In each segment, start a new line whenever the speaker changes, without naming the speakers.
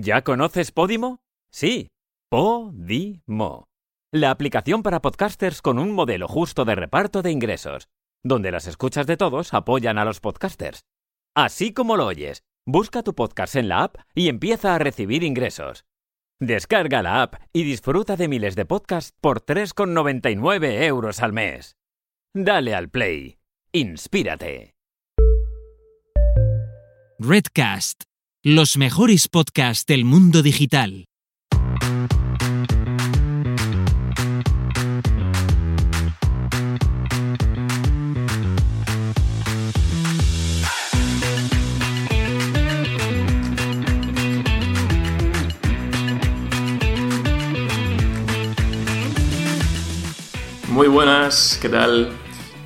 ¿Ya conoces Podimo? Sí, Podimo. La aplicación para podcasters con un modelo justo de reparto de ingresos, donde las escuchas de todos apoyan a los podcasters. Así como lo oyes, busca tu podcast en la app y empieza a recibir ingresos. Descarga la app y disfruta de miles de podcasts por 3,99 euros al mes. Dale al play. Inspírate.
Redcast, los mejores podcasts del mundo digital.
Muy buenas, ¿qué tal?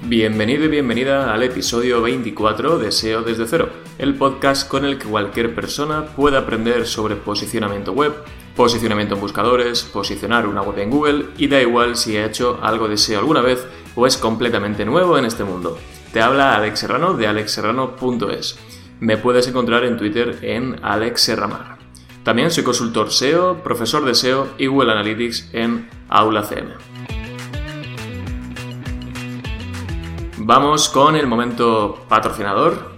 Bienvenido y bienvenida al episodio 24 de SEO desde cero, el podcast con el que cualquier persona puede aprender sobre posicionamiento web, posicionamiento en buscadores, posicionar una web en Google y da igual si ha hecho algo de SEO alguna vez o es completamente nuevo en este mundo. Te habla Alex Serrano de alexserrano.es. Me puedes encontrar en Twitter en alexserramar. También soy consultor SEO, profesor de SEO y Google Analytics en Aula Vamos con el momento patrocinador.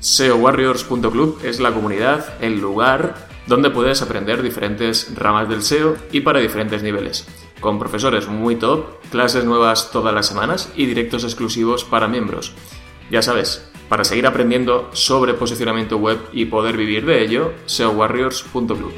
SEOwarriors.club es la comunidad, el lugar donde puedes aprender diferentes ramas del SEO y para diferentes niveles, con profesores muy top, clases nuevas todas las semanas y directos exclusivos para miembros. Ya sabes, para seguir aprendiendo sobre posicionamiento web y poder vivir de ello, SEOwarriors.club.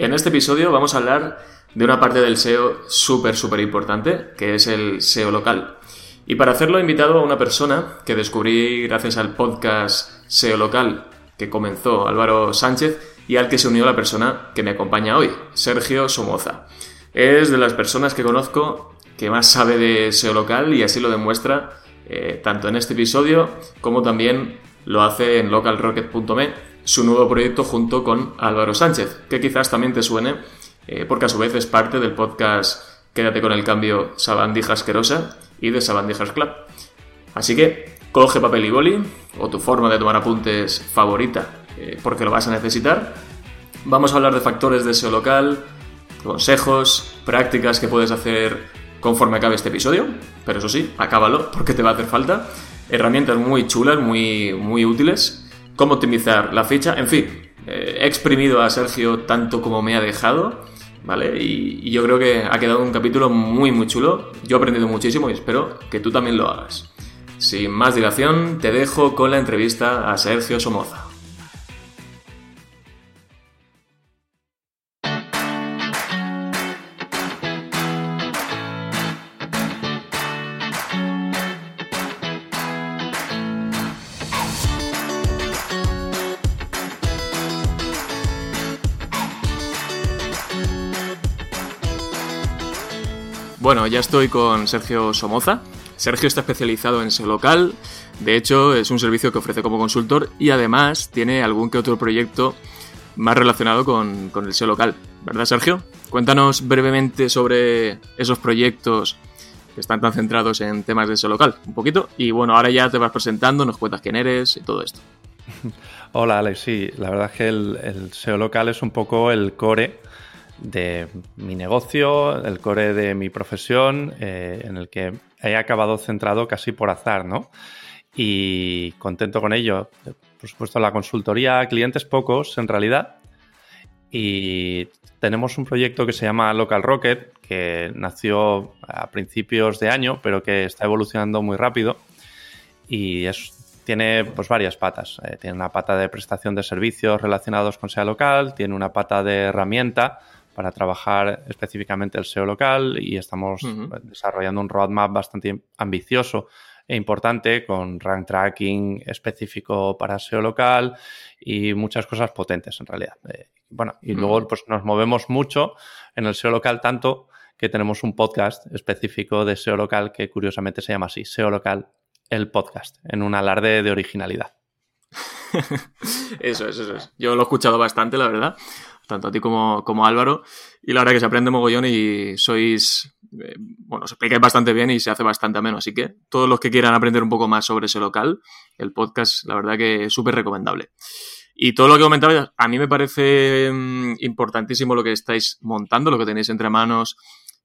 En este episodio vamos a hablar de una parte del SEO súper, súper importante, que es el SEO local. Y para hacerlo he invitado a una persona que descubrí gracias al podcast SEO local que comenzó Álvaro Sánchez y al que se unió la persona que me acompaña hoy, Sergio Somoza. Es de las personas que conozco que más sabe de SEO local y así lo demuestra eh, tanto en este episodio como también lo hace en localrocket.me su nuevo proyecto junto con Álvaro Sánchez, que quizás también te suene, eh, porque a su vez es parte del podcast Quédate con el cambio Sabandija Asquerosa y de Sabandijas Club. Así que coge papel y boli, o tu forma de tomar apuntes favorita, eh, porque lo vas a necesitar. Vamos a hablar de factores de SEO local, consejos, prácticas que puedes hacer conforme acabe este episodio, pero eso sí, acábalo porque te va a hacer falta. Herramientas muy chulas, muy, muy útiles cómo optimizar la ficha, en fin, eh, he exprimido a Sergio tanto como me ha dejado, ¿vale? Y, y, yo creo que ha quedado un capítulo muy, muy chulo. Yo he aprendido muchísimo y espero que tú también lo hagas. Sin más dilación, te dejo con la entrevista a Sergio Somoza. Bueno, ya estoy con Sergio Somoza. Sergio está especializado en SEO local, de hecho es un servicio que ofrece como consultor y además tiene algún que otro proyecto más relacionado con, con el SEO local. ¿Verdad, Sergio? Cuéntanos brevemente sobre esos proyectos que están tan centrados en temas de SEO local, un poquito. Y bueno, ahora ya te vas presentando, nos cuentas quién eres y todo esto.
Hola, Alex. Sí, la verdad es que el, el SEO local es un poco el core de mi negocio, el core de mi profesión, eh, en el que he acabado centrado casi por azar, ¿no? Y contento con ello. Por supuesto, la consultoría, clientes pocos en realidad. Y tenemos un proyecto que se llama Local Rocket, que nació a principios de año, pero que está evolucionando muy rápido. Y es, tiene pues, varias patas. Eh, tiene una pata de prestación de servicios relacionados con SEO local, tiene una pata de herramienta para trabajar específicamente el SEO local y estamos uh -huh. desarrollando un roadmap bastante ambicioso e importante con rank tracking específico para SEO local y muchas cosas potentes en realidad. Eh, bueno, y uh -huh. luego pues nos movemos mucho en el SEO local tanto que tenemos un podcast específico de SEO local que curiosamente se llama así, SEO local, el podcast, en un alarde de originalidad.
eso es, eso es. Yo lo he escuchado bastante, la verdad, tanto a ti como, como a Álvaro, y la verdad que se aprende mogollón y sois, eh, bueno, os explicáis bastante bien y se hace bastante ameno, así que todos los que quieran aprender un poco más sobre ese local, el podcast, la verdad que es súper recomendable. Y todo lo que comentabas, a mí me parece mm, importantísimo lo que estáis montando, lo que tenéis entre manos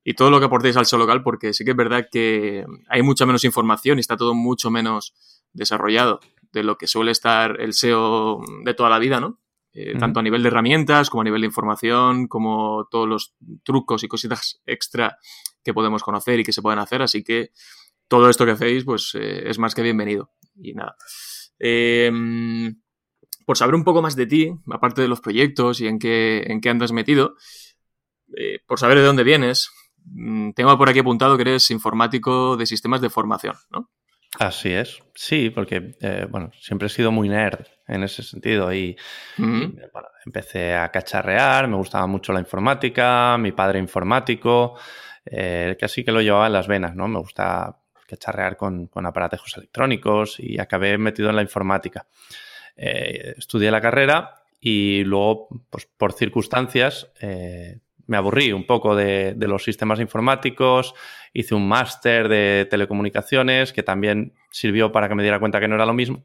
y todo lo que aportéis al SEO local, porque sí que es verdad que hay mucha menos información y está todo mucho menos desarrollado de lo que suele estar el SEO de toda la vida, ¿no? Eh, tanto a nivel de herramientas como a nivel de información, como todos los trucos y cositas extra que podemos conocer y que se pueden hacer. Así que todo esto que hacéis, pues eh, es más que bienvenido. Y nada. Eh, por saber un poco más de ti, aparte de los proyectos y en qué, en qué andas metido, eh, por saber de dónde vienes, mm, tengo por aquí apuntado que eres informático de sistemas de formación, ¿no?
Así es, sí, porque eh, bueno, siempre he sido muy nerd en ese sentido y, empecé a cacharrear, me gustaba mucho la informática, mi padre informático, eh, casi que lo llevaba en las venas, ¿no? Me gusta cacharrear con, con aparatos electrónicos y acabé metido en la informática. Eh, estudié la carrera y luego, pues, por circunstancias, eh, me aburrí un poco de, los sistemas informáticos, hice un máster de telecomunicaciones que también sirvió para que me diera cuenta que no era lo mismo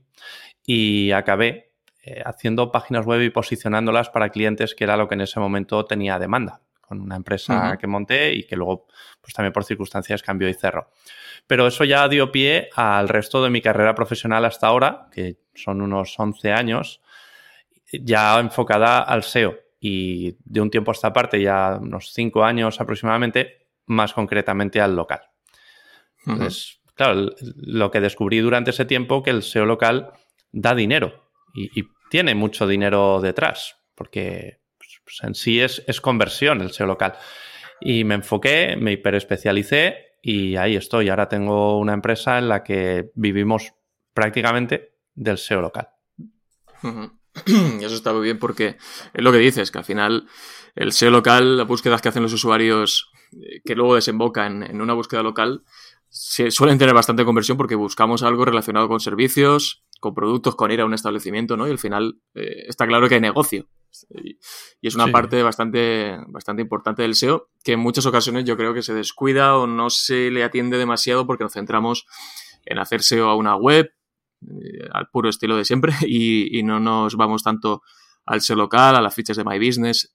y acabé eh, haciendo páginas web y posicionándolas para clientes que era lo que en ese momento tenía demanda con una empresa que monté y que luego pues también por circunstancias cambió y cerró. Pero eso ya dio pie al resto de mi carrera profesional hasta ahora, que son unos 11 años, ya enfocada al SEO. Y de un tiempo a esta parte, ya unos 5 años aproximadamente, más concretamente al local. Entonces, claro, lo que descubrí durante ese tiempo que el SEO local da dinero y, tiene mucho dinero detrás, porque pues, en sí es, es conversión el SEO local. Y me enfoqué, me hiperespecialicé y ahí estoy. Ahora tengo una empresa en la que vivimos prácticamente del SEO local.
Eso está muy bien porque es lo que dices, que al final el SEO local, las búsquedas que hacen los usuarios eh, que luego desembocan en una búsqueda local, se suelen tener bastante conversión porque buscamos algo relacionado con servicios, con productos, con ir a un establecimiento, ¿no? Y al final eh, está claro que hay negocio. Y, es una parte bastante, bastante importante del SEO que en muchas ocasiones yo creo que se descuida o no se le atiende demasiado porque nos centramos en hacer SEO a una web, al puro estilo de siempre, y, no nos vamos tanto al SEO local, a las fichas de My Business.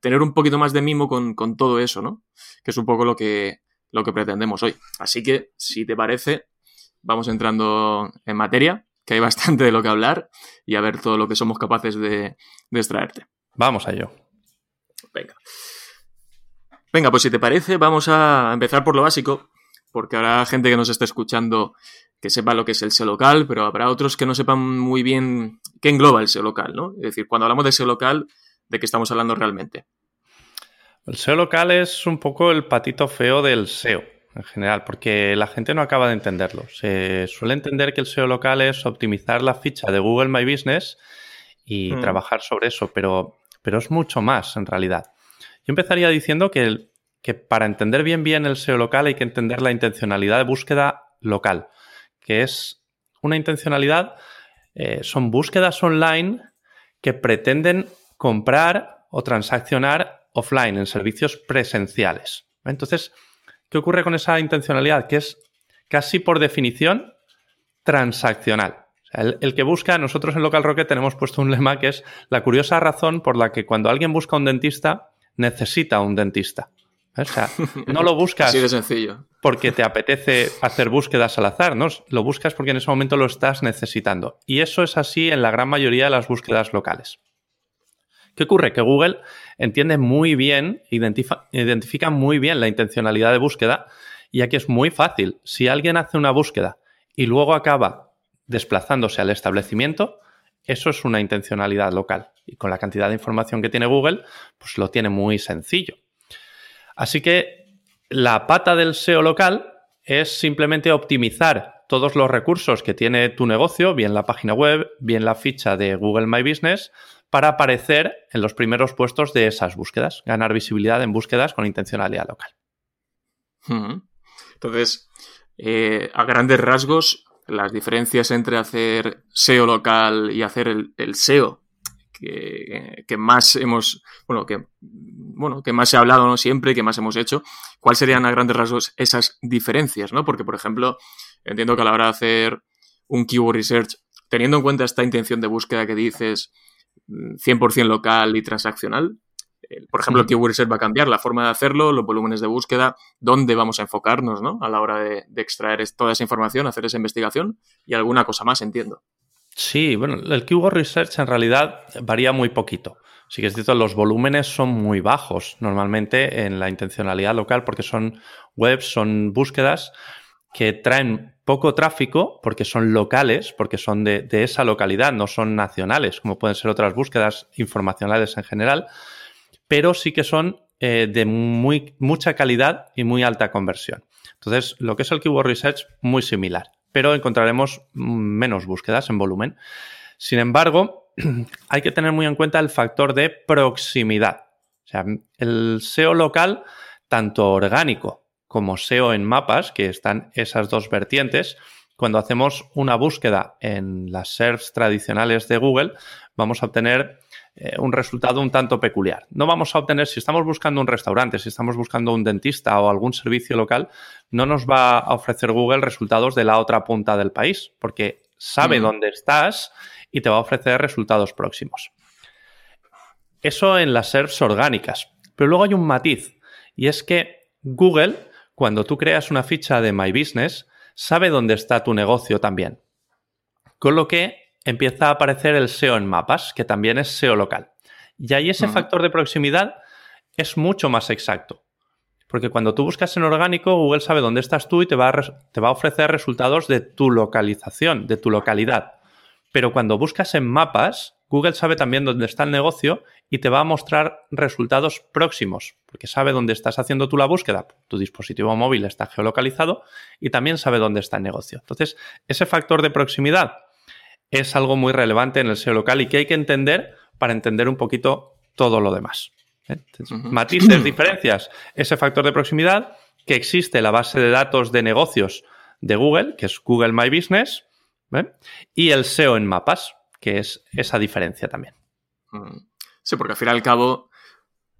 Tener un poquito más de mimo con, con todo eso, ¿no? Que es un poco lo que, lo que pretendemos hoy. Así que, si te parece, vamos entrando en materia que hay bastante de lo que hablar y a ver todo lo que somos capaces de, extraerte.
Vamos a ello.
Venga. Venga, pues si te parece, vamos a empezar por lo básico, porque habrá gente que nos esté escuchando que sepa lo que es el SEO local, pero habrá otros que no sepan muy bien qué engloba el SEO local, ¿no? Es decir, cuando hablamos de SEO local, ¿de qué estamos hablando realmente?
El SEO local es un poco el patito feo del SEO en general, porque la gente no acaba de entenderlo. Se suele entender que el SEO local es optimizar la ficha de Google My Business y hmm. trabajar sobre eso, pero, pero es mucho más en realidad. Yo empezaría diciendo que, que para entender bien bien el SEO local hay que entender la intencionalidad de búsqueda local, que es una intencionalidad, eh, son búsquedas online que pretenden comprar o transaccionar offline en servicios presenciales. Entonces, ¿Qué ocurre con esa intencionalidad? Que es casi por definición transaccional. el, que busca, nosotros en Local Rocket tenemos puesto un lema que es la curiosa razón por la que cuando alguien busca un dentista, necesita un dentista. O sea, no lo buscas
Así de sencillo.
Porque te apetece hacer búsquedas al azar, ¿no? Lo buscas porque en ese momento lo estás necesitando. Y eso es así en la gran mayoría de las búsquedas locales. ¿Qué ocurre? Que Google entiende muy bien, identifica, muy bien la intencionalidad de búsqueda y aquí es muy fácil. Si alguien hace una búsqueda y luego acaba desplazándose al establecimiento, eso es una intencionalidad local. Y con la cantidad de información que tiene Google, pues lo tiene muy sencillo. Así que la pata del SEO local es simplemente optimizar todos los recursos que tiene tu negocio, bien la página web, bien la ficha de Google My Business, para aparecer en los primeros puestos de esas búsquedas, ganar visibilidad en búsquedas con intencionalidad local.
Entonces, eh, a grandes rasgos, las diferencias entre hacer SEO local y hacer el, SEO que, más hemos, bueno, que, bueno, que más se ha hablado ¿no? siempre, que más hemos hecho, ¿cuáles serían a grandes rasgos esas diferencias? ¿no? Porque, por ejemplo, entiendo que a la hora de hacer un keyword research, teniendo en cuenta esta intención de búsqueda que dices 100% mm, local y transaccional, por ejemplo, el Keyword Research va a cambiar la forma de hacerlo, los volúmenes de búsqueda, dónde vamos a enfocarnos ¿no? a la hora de, extraer toda esa información, hacer esa investigación y alguna cosa más, entiendo.
Sí, bueno, el Keyword Research en realidad varía muy poquito. Sí que es cierto, los volúmenes son muy bajos normalmente en la intencionalidad local porque son webs, son búsquedas que traen poco tráfico porque son locales, porque son de, esa localidad, no son nacionales, como pueden ser otras búsquedas informacionales en general pero sí que son eh, de muy, mucha calidad y muy alta conversión. Entonces, lo que es el Keyword Research, muy similar, pero encontraremos menos búsquedas en volumen. Sin embargo, hay que tener muy en cuenta el factor de proximidad. O sea, el SEO local, tanto orgánico como SEO en mapas, que están esas dos vertientes, cuando hacemos una búsqueda en las SERPs tradicionales de Google, vamos a obtener eh, un resultado un tanto peculiar. No vamos a obtener, si estamos buscando un restaurante, si estamos buscando un dentista o algún servicio local, no nos va a ofrecer Google resultados de la otra punta del país, porque sabe mm. dónde estás y te va a ofrecer resultados próximos. Eso en las SERPs orgánicas. Pero luego hay un matiz, y es que Google, cuando tú creas una ficha de My Business, sabe dónde está tu negocio también. Con lo que empieza a aparecer el SEO en mapas, que también es SEO local. Y ahí ese factor de proximidad es mucho más exacto. Porque cuando tú buscas en orgánico, Google sabe dónde estás tú y te va, a te va a ofrecer resultados de tu localización, de tu localidad. Pero cuando buscas en mapas, Google sabe también dónde está el negocio y te va a mostrar resultados próximos, porque sabe dónde estás haciendo tú la búsqueda. Tu dispositivo móvil está geolocalizado y también sabe dónde está el negocio. Entonces, ese factor de proximidad es algo muy relevante en el SEO local y que hay que entender para entender un poquito todo lo demás. ¿eh? Matices, diferencias, ese factor de proximidad, que existe la base de datos de negocios de Google, que es Google My Business, ¿eh? y el SEO en mapas, que es esa diferencia también.
Sí, porque al fin y al cabo,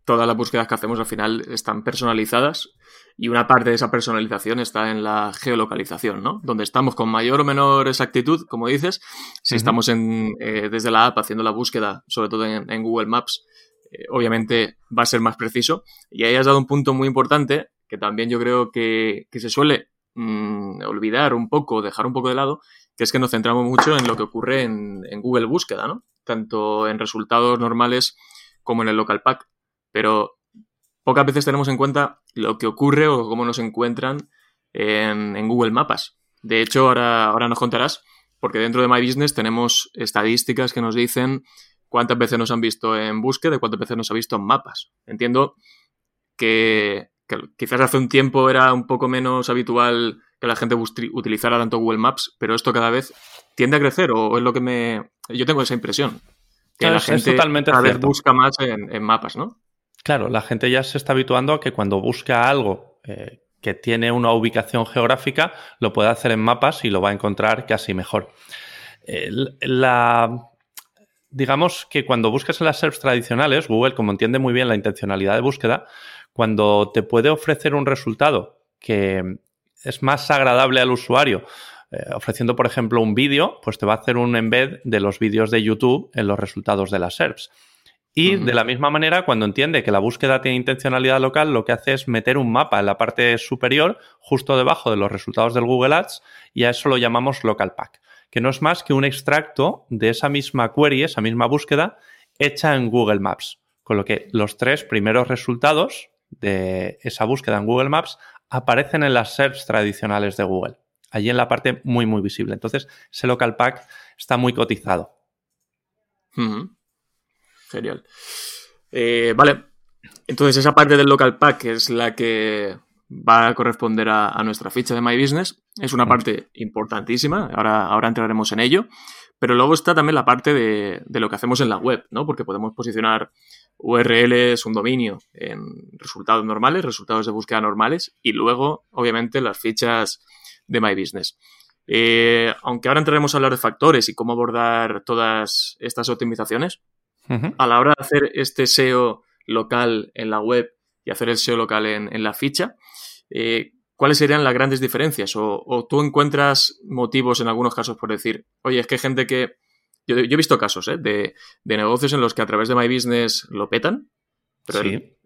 todas las búsquedas que hacemos al final están personalizadas y una parte de esa personalización está en la geolocalización, ¿no? Donde estamos con mayor o menor exactitud, como dices, si estamos en, eh, desde la app haciendo la búsqueda, sobre todo en, Google Maps, eh, obviamente va a ser más preciso. Y ahí has dado un punto muy importante que también yo creo que, se suele mm, olvidar un poco, dejar un poco de lado, que es que nos centramos mucho en lo que ocurre en, en Google Búsqueda, ¿no? Tanto en resultados normales como en el local pack. Pero pocas veces tenemos en cuenta lo que ocurre o cómo nos encuentran en, Google Mapas. De hecho, ahora, ahora nos contarás, porque dentro de My Business tenemos estadísticas que nos dicen cuántas veces nos han visto en búsqueda y cuántas veces nos ha visto en mapas. Entiendo que, quizás hace un tiempo era un poco menos habitual que la gente utilizara tanto Google Maps, pero esto cada vez tiende a crecer o es lo que me... Yo tengo esa impresión. Que la gente cada vez busca más en mapas, ¿no?
Claro, la gente ya se está habituando a que cuando busca algo eh, que tiene una ubicación geográfica, lo puede hacer en mapas y lo va a encontrar casi mejor. la, digamos que cuando buscas en las SERPs tradicionales, Google, como entiende muy bien la intencionalidad de búsqueda, cuando te puede ofrecer un resultado que es más agradable al usuario, eh, ofreciendo, por ejemplo, un vídeo, pues te va a hacer un embed de los vídeos de YouTube en los resultados de las SERPs. Y de la misma manera, cuando entiende que la búsqueda tiene intencionalidad local, lo que hace es meter un mapa en la parte superior, justo debajo de los resultados del Google Ads, y a eso lo llamamos local pack, que no es más que un extracto de esa misma query, esa misma búsqueda, hecha en Google Maps. Con lo que los tres primeros resultados de esa búsqueda en Google Maps aparecen en las SERPs tradicionales de Google. Allí en la parte muy, muy visible. Entonces, ese local pack está muy cotizado.
Genial. Eh, vale. Entonces, esa parte del local pack es la que va a corresponder a, nuestra ficha de My Business. Es una parte importantísima. Ahora, ahora entraremos en ello. Pero luego está también la parte de, lo que hacemos en la web, ¿no? Porque podemos posicionar URLs, un dominio en resultados normales, resultados de búsqueda normales y luego, obviamente, las fichas de My Business. Eh, aunque ahora entraremos a hablar de factores y cómo abordar todas estas optimizaciones, a la hora de hacer este SEO local en la web y hacer el SEO local en, la ficha, eh, ¿cuáles serían las grandes diferencias? O, tú encuentras motivos en algunos casos por decir, oye, es que hay gente que... Yo, he visto casos ¿eh? de, negocios en los que a través de My Business lo petan, pero eh,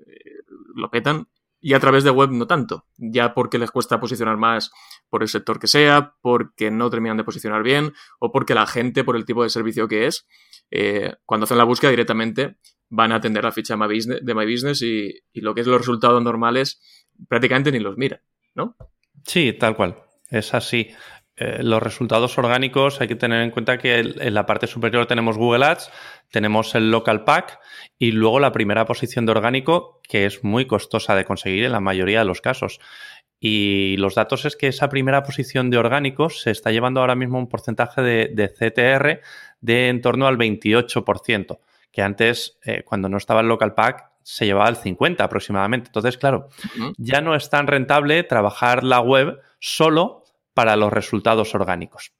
lo petan y a través de web no tanto, ya porque les cuesta posicionar más por el sector que sea, porque no terminan de posicionar bien o porque la gente, por el tipo de servicio que es, eh, cuando hacen la búsqueda directamente van a atender la ficha de My Business, y, lo que es los resultados normales prácticamente ni los miran, ¿no?
Sí, tal cual. Es así. Eh, los resultados orgánicos hay que tener en cuenta que en la parte superior tenemos Google Ads, tenemos el Local Pack y luego la primera posición de orgánico que es muy costosa de conseguir en la mayoría de los casos. Y los datos es que esa primera posición de orgánicos se está llevando ahora mismo un porcentaje de CTR de en torno al 28%, que antes, eh, cuando no estaba el local pack, se llevaba al 50 aproximadamente. Entonces, claro, ya no es tan rentable trabajar la web solo para los resultados orgánicos.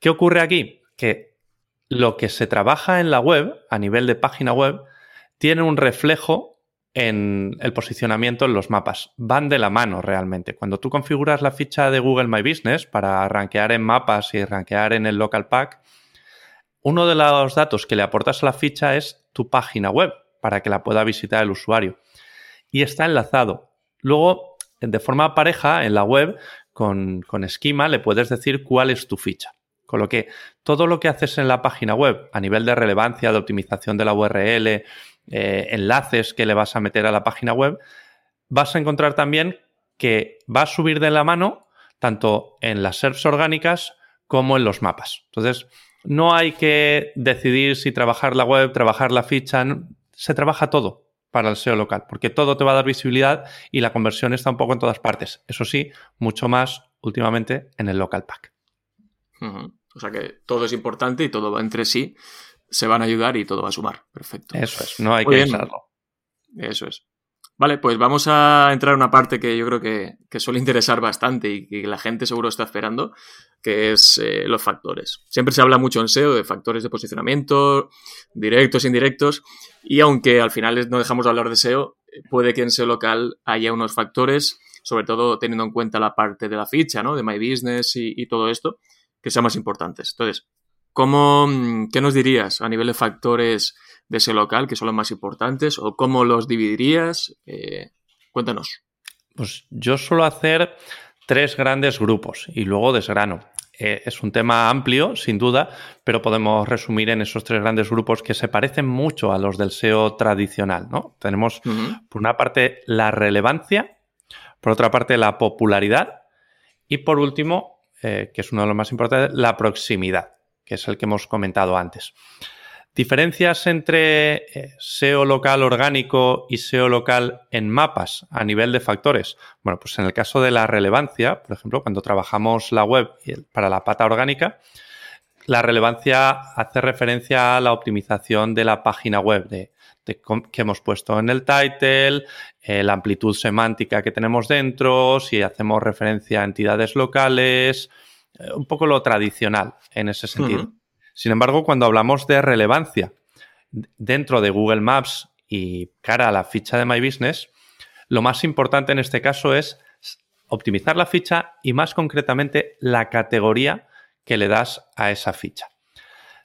¿Qué ocurre aquí? Que lo que se trabaja en la web, a nivel de página web, tiene un reflejo en el posicionamiento en los mapas. Van de la mano realmente. Cuando tú configuras la ficha de Google My Business para rankear en mapas y rankear en el local pack, uno de los datos que le aportas a la ficha es tu página web para que la pueda visitar el usuario. Y está enlazado. Luego, de forma pareja, en la web, con, esquema, le puedes decir cuál es tu ficha. Con lo que todo lo que haces en la página web a nivel de relevancia, de optimización de la URL, eh, enlaces que le vas a meter a la página web, vas a encontrar también que va a subir de la mano tanto en las SERPs orgánicas como en los mapas. Entonces, no hay que decidir si trabajar la web, trabajar la ficha, se trabaja todo para el SEO local, porque todo te va a dar visibilidad y la conversión está un poco en todas partes. Eso sí, mucho más últimamente en el local pack.
O sea que todo es importante y todo va entre sí, se van a ayudar y todo va a sumar. Perfecto.
Eso es, no hay que pensarlo.
Eso es. Vale, pues vamos a entrar a una parte que yo creo que, suele interesar bastante y que la gente seguro está esperando, que es eh, los factores. Siempre se habla mucho en SEO de factores de posicionamiento, directos, indirectos, y aunque al final no dejamos de hablar de SEO, puede que en SEO local haya unos factores, sobre todo teniendo en cuenta la parte de la ficha, ¿no? De My Business y, y todo esto, que sean más importantes. Entonces, ¿cómo, ¿qué nos dirías a nivel de factores de ese local, que son los más importantes, o cómo los dividirías. Eh, cuéntanos.
Pues yo suelo hacer tres grandes grupos y luego desgrano. Eh, es un tema amplio, sin duda, pero podemos resumir en esos tres grandes grupos que se parecen mucho a los del SEO tradicional. ¿no? Tenemos, por una parte, la relevancia, por otra parte, la popularidad y, por último, eh, que es uno de los más importantes, la proximidad, que es el que hemos comentado antes. Diferencias entre eh, SEO local orgánico y SEO local en mapas a nivel de factores. Bueno, pues en el caso de la relevancia, por ejemplo, cuando trabajamos la web para la pata orgánica, la relevancia hace referencia a la optimización de la página web, de, que hemos puesto en el title, eh, la amplitud semántica que tenemos dentro, si hacemos referencia a entidades locales, un poco lo tradicional en ese sentido. Sin embargo, cuando hablamos de relevancia dentro de Google Maps y cara a la ficha de My Business, lo más importante en este caso es optimizar la ficha y más concretamente la categoría que le das a esa ficha.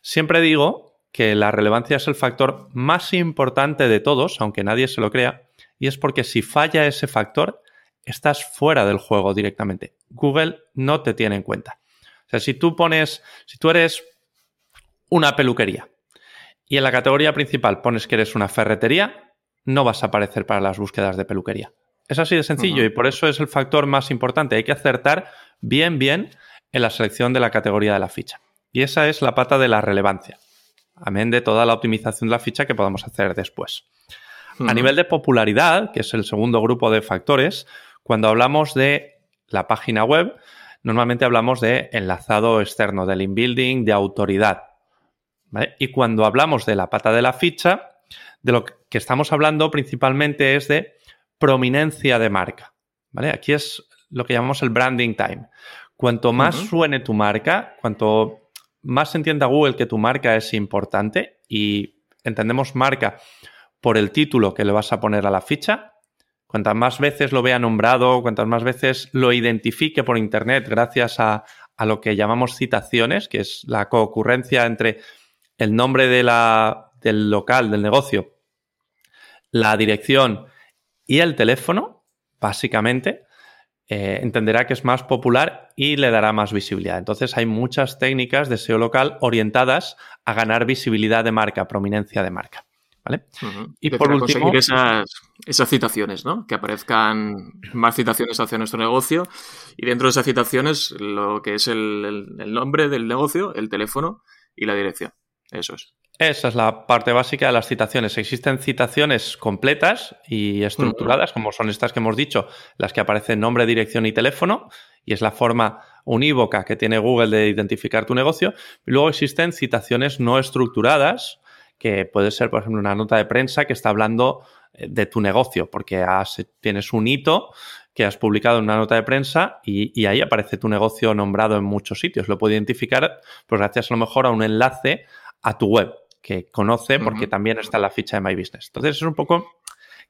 Siempre digo que la relevancia es el factor más importante de todos, aunque nadie se lo crea, y es porque si falla ese factor, estás fuera del juego directamente. Google no te tiene en cuenta. O sea, si tú pones, si tú eres una peluquería y en la categoría principal pones que eres una ferretería, no vas a aparecer para las búsquedas de peluquería. Es así de sencillo y por eso es el factor más importante. Hay que acertar bien, bien en la selección de la categoría de la ficha. Y esa es la pata de la relevancia. Amén de toda la optimización de la ficha que podamos hacer después. A nivel de popularidad, que es el segundo grupo de factores, cuando hablamos de la página web, normalmente hablamos de enlazado externo, del inbuilding, de autoridad. Y cuando hablamos de la pata de la ficha, de lo que estamos hablando principalmente es de prominencia de marca. ¿vale? Aquí es lo que llamamos el branding time. Cuanto más suene tu marca, cuanto más entienda Google que tu marca es importante y entendemos marca por el título que le vas a poner a la ficha, cuantas más veces lo vea nombrado, cuantas más veces lo identifique por Internet gracias a, lo que llamamos citaciones, que es la concurrencia entre el nombre de la, del local, del negocio, la dirección y el teléfono, básicamente, eh, entenderá que es más popular y le dará más visibilidad. Entonces hay muchas técnicas de SEO local orientadas a ganar visibilidad de marca, prominencia de marca. ¿Vale?
Y por último. Esas, esas citaciones, ¿no? Que aparezcan más citaciones hacia nuestro negocio y dentro de esas citaciones lo que es el, nombre del negocio, el teléfono y la dirección. Eso es.
Esa es la parte básica de las citaciones. Existen citaciones completas y estructuradas, como son estas que hemos dicho, las que aparecen nombre, dirección y teléfono, y es la forma unívoca que tiene Google de identificar tu negocio. Y luego existen citaciones no estructuradas, que puede ser, por ejemplo, una nota de prensa que está hablando eh, de tu negocio, porque tienes un hito que has publicado en una nota de prensa y, ahí aparece tu negocio nombrado en muchos sitios. Lo puede identificar, pues gracias a lo mejor a un enlace a tu web que conoce porque también está en la ficha de My Business. Entonces es un poco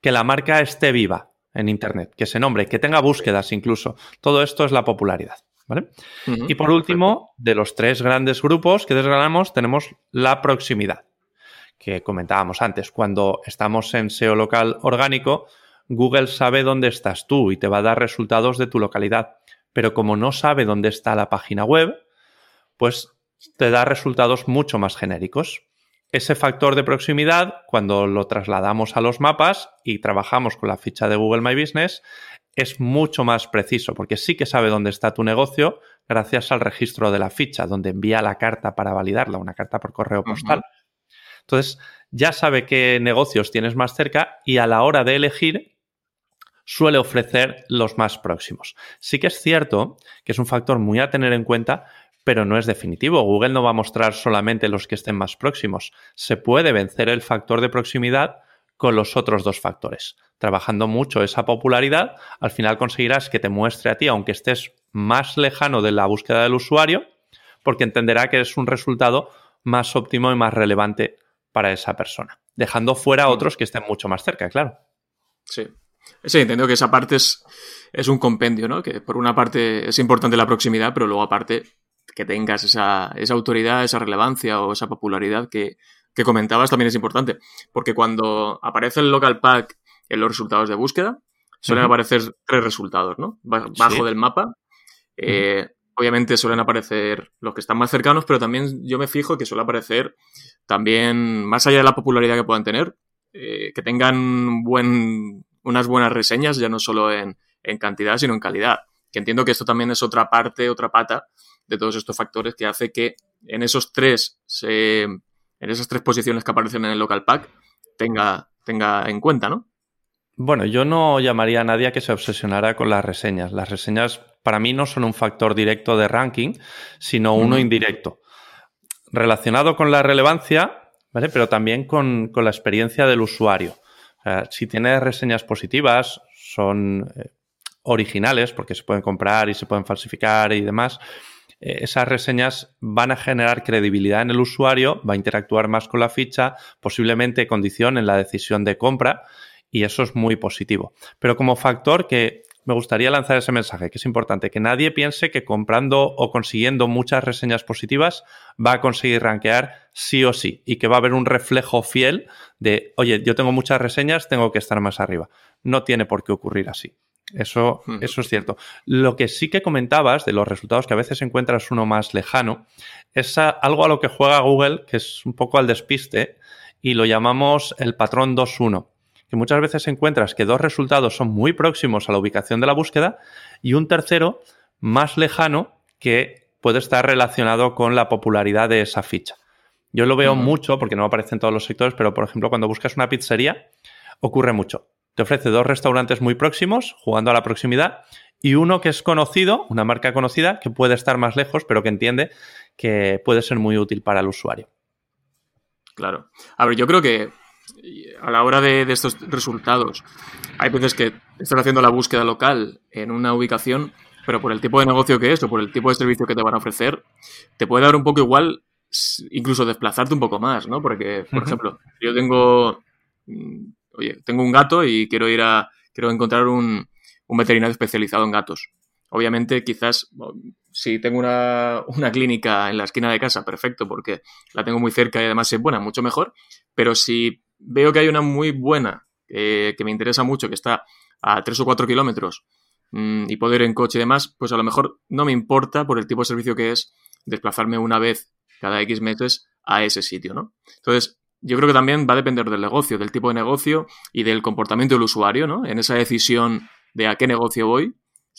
que la marca esté viva en Internet, que se nombre, que tenga búsquedas incluso. Todo esto es la popularidad. ¿vale? y por último, de los tres grandes grupos que desgranamos, tenemos la proximidad que comentábamos antes. Cuando estamos en SEO local orgánico, Google sabe dónde estás tú y te va a dar resultados de tu localidad. Pero como no sabe dónde está la página web, pues te da resultados mucho más genéricos. Ese factor de proximidad, cuando lo trasladamos a los mapas y trabajamos con la ficha de Google My Business, es mucho más preciso, porque sí que sabe dónde está tu negocio gracias al registro de la ficha, donde envía la carta para validarla, una carta por correo postal. Entonces, ya sabe qué negocios tienes más cerca y a la hora de elegir suele ofrecer los más próximos. Sí que es cierto que es un factor muy a tener en cuenta, pero no es definitivo. Google no va a mostrar solamente los que estén más próximos. Se puede vencer el factor de proximidad con los otros dos factores. Trabajando mucho esa popularidad, al final conseguirás que te muestre a ti, aunque estés más lejano de la búsqueda del usuario, porque entenderá que es un resultado más óptimo y más relevante para esa persona, dejando fuera a otros que estén mucho más cerca, claro.
Sí. Sí, entiendo que esa parte es, es un compendio, ¿no? Que por una parte es importante la proximidad, pero luego aparte que tengas esa, esa autoridad, esa relevancia o esa popularidad que, que, comentabas también es importante. Porque cuando aparece el local pack en los resultados de búsqueda, suelen aparecer tres resultados, ¿no? Bajo del mapa. Eh, obviamente suelen aparecer los que están más cercanos, pero también yo me fijo que suele aparecer también, más allá de la popularidad que puedan tener, eh, que tengan buen, unas buenas reseñas, ya no solo en, cantidad, sino en calidad. Que entiendo que esto también es otra parte, otra pata de todos estos factores que hace que en esos tres, en esas tres posiciones que aparecen en el local pack, tenga, tenga en cuenta, ¿no?
Bueno, yo no llamaría a nadie que se obsesionara con las reseñas. Las reseñas para mí no son un factor directo de ranking, sino uno indirecto. Relacionado con la relevancia, ¿vale? Pero también con, la experiencia del usuario. si tiene reseñas positivas, son eh, originales, porque se pueden comprar y se pueden falsificar y demás, eh, esas reseñas van a generar credibilidad en el usuario, va a interactuar más con la ficha, posiblemente condicionen la decisión de compra y eso es muy positivo. Pero como factor que me gustaría lanzar ese mensaje, que es importante, que nadie piense que comprando o consiguiendo muchas reseñas positivas va a conseguir rankear sí o sí y que va a haber un reflejo fiel de, oye, yo tengo muchas reseñas, tengo que estar más arriba. No tiene por qué ocurrir así. Eso, eso es cierto. Lo que sí que comentabas de los resultados que a veces encuentras uno más lejano es algo a lo que juega Google, que es un poco al despiste, y lo llamamos el patrón 2-1 que muchas veces encuentras que dos resultados son muy próximos a la ubicación de la búsqueda y un tercero más lejano que puede estar relacionado con la popularidad de esa ficha. Yo lo veo mucho porque no aparece en todos los sectores, pero por ejemplo cuando buscas una pizzería ocurre mucho. Te ofrece dos restaurantes muy próximos, jugando a la proximidad, y uno que es conocido, una marca conocida, que puede estar más lejos, pero que entiende que puede ser muy útil para el usuario.
Claro. A ver, yo creo que a la hora de, estos resultados, hay veces que estás haciendo la búsqueda local en una ubicación pero por el tipo de negocio que es o por el tipo de servicio que te van a ofrecer, te puede dar un poco igual incluso desplazarte un poco más, ¿no? Porque, por ejemplo, yo tengo, mm, oye, tengo un gato y quiero ir a, quiero encontrar un, un veterinario especializado en gatos. Obviamente, quizás si tengo una, una, clínica en la esquina de casa, perfecto, porque la tengo muy cerca y además es buena, mucho mejor. Pero si veo que hay una muy buena, eh, que me interesa mucho, que está a 3 o 4 kilómetros mm, y puedo ir en coche y demás, pues a lo mejor no me importa por el tipo de servicio que es desplazarme una vez cada X meses a ese sitio, ¿no? Entonces, yo creo que también va a depender del negocio, del tipo de negocio y del comportamiento del usuario, ¿no? En esa decisión de a qué negocio voy.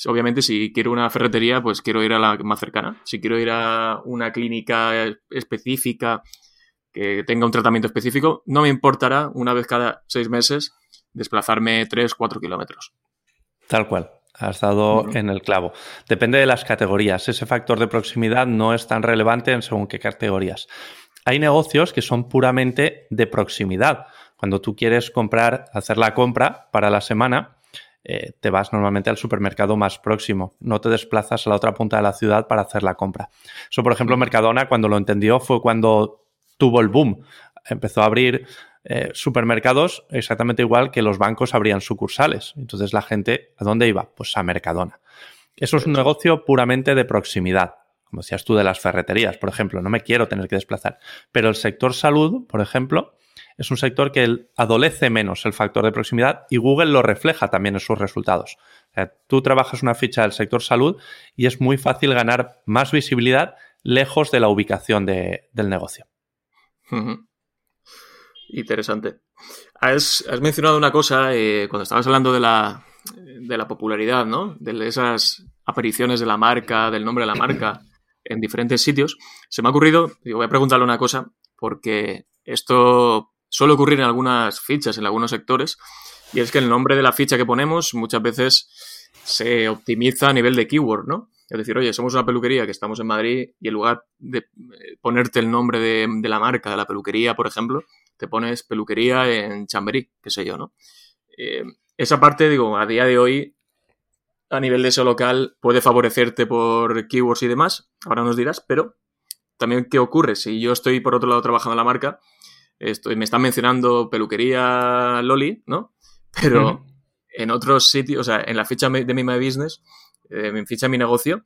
Obviamente, si quiero una ferretería, pues quiero ir a la más cercana. Si quiero ir a una clínica específica que tenga un tratamiento específico, no me importará una vez cada seis meses desplazarme 3, 4 kilómetros.
Tal cual. Has dado en el clavo. Depende de las categorías. Ese factor de proximidad no es tan relevante en según qué categorías. Hay negocios que son puramente de proximidad. Cuando tú quieres comprar, hacer la compra para la semana, eh, te vas normalmente al supermercado más próximo. No te desplazas a la otra punta de la ciudad para hacer la compra. Eso, por ejemplo, Mercadona, cuando lo entendió, fue cuando tuvo el boom. Empezó a abrir eh, supermercados exactamente igual que los bancos abrían sucursales. Entonces la gente, ¿a dónde iba? Pues a Mercadona. Eso es un negocio puramente de proximidad. Como decías tú de las ferreterías, por ejemplo, no me quiero tener que desplazar. Pero el sector salud, por ejemplo, es un sector que adolece menos el factor de proximidad y Google lo refleja también en sus resultados. tú trabajas una ficha del sector salud y es muy fácil ganar más visibilidad lejos de la ubicación del negocio.
Interesante. Has, mencionado una cosa eh, cuando estabas hablando de la, de la popularidad, ¿no? De esas apariciones de la marca, del nombre de la marca en diferentes sitios. Se me ha ocurrido, digo, voy a preguntarle una cosa, porque esto suele ocurrir en algunas fichas, en algunos sectores, y es que el nombre de la ficha que ponemos muchas veces se optimiza a nivel de keyword, ¿no? Es decir, oye, somos una peluquería que estamos en Madrid y en lugar de eh, ponerte el nombre de, de la marca, de la peluquería, por ejemplo, te pones peluquería en Chamberí, qué sé yo, ¿no? Eh, esa parte, digo, a día de hoy, a nivel de ese local, puede favorecerte por keywords y demás, ahora nos dirás, pero también, ¿qué ocurre? Si yo estoy, por otro lado, trabajando en la marca, estoy, me están mencionando peluquería Loli, ¿no? Pero en otros sitios, o sea, en la ficha de mi My Business, eh, mi ficha mi negocio,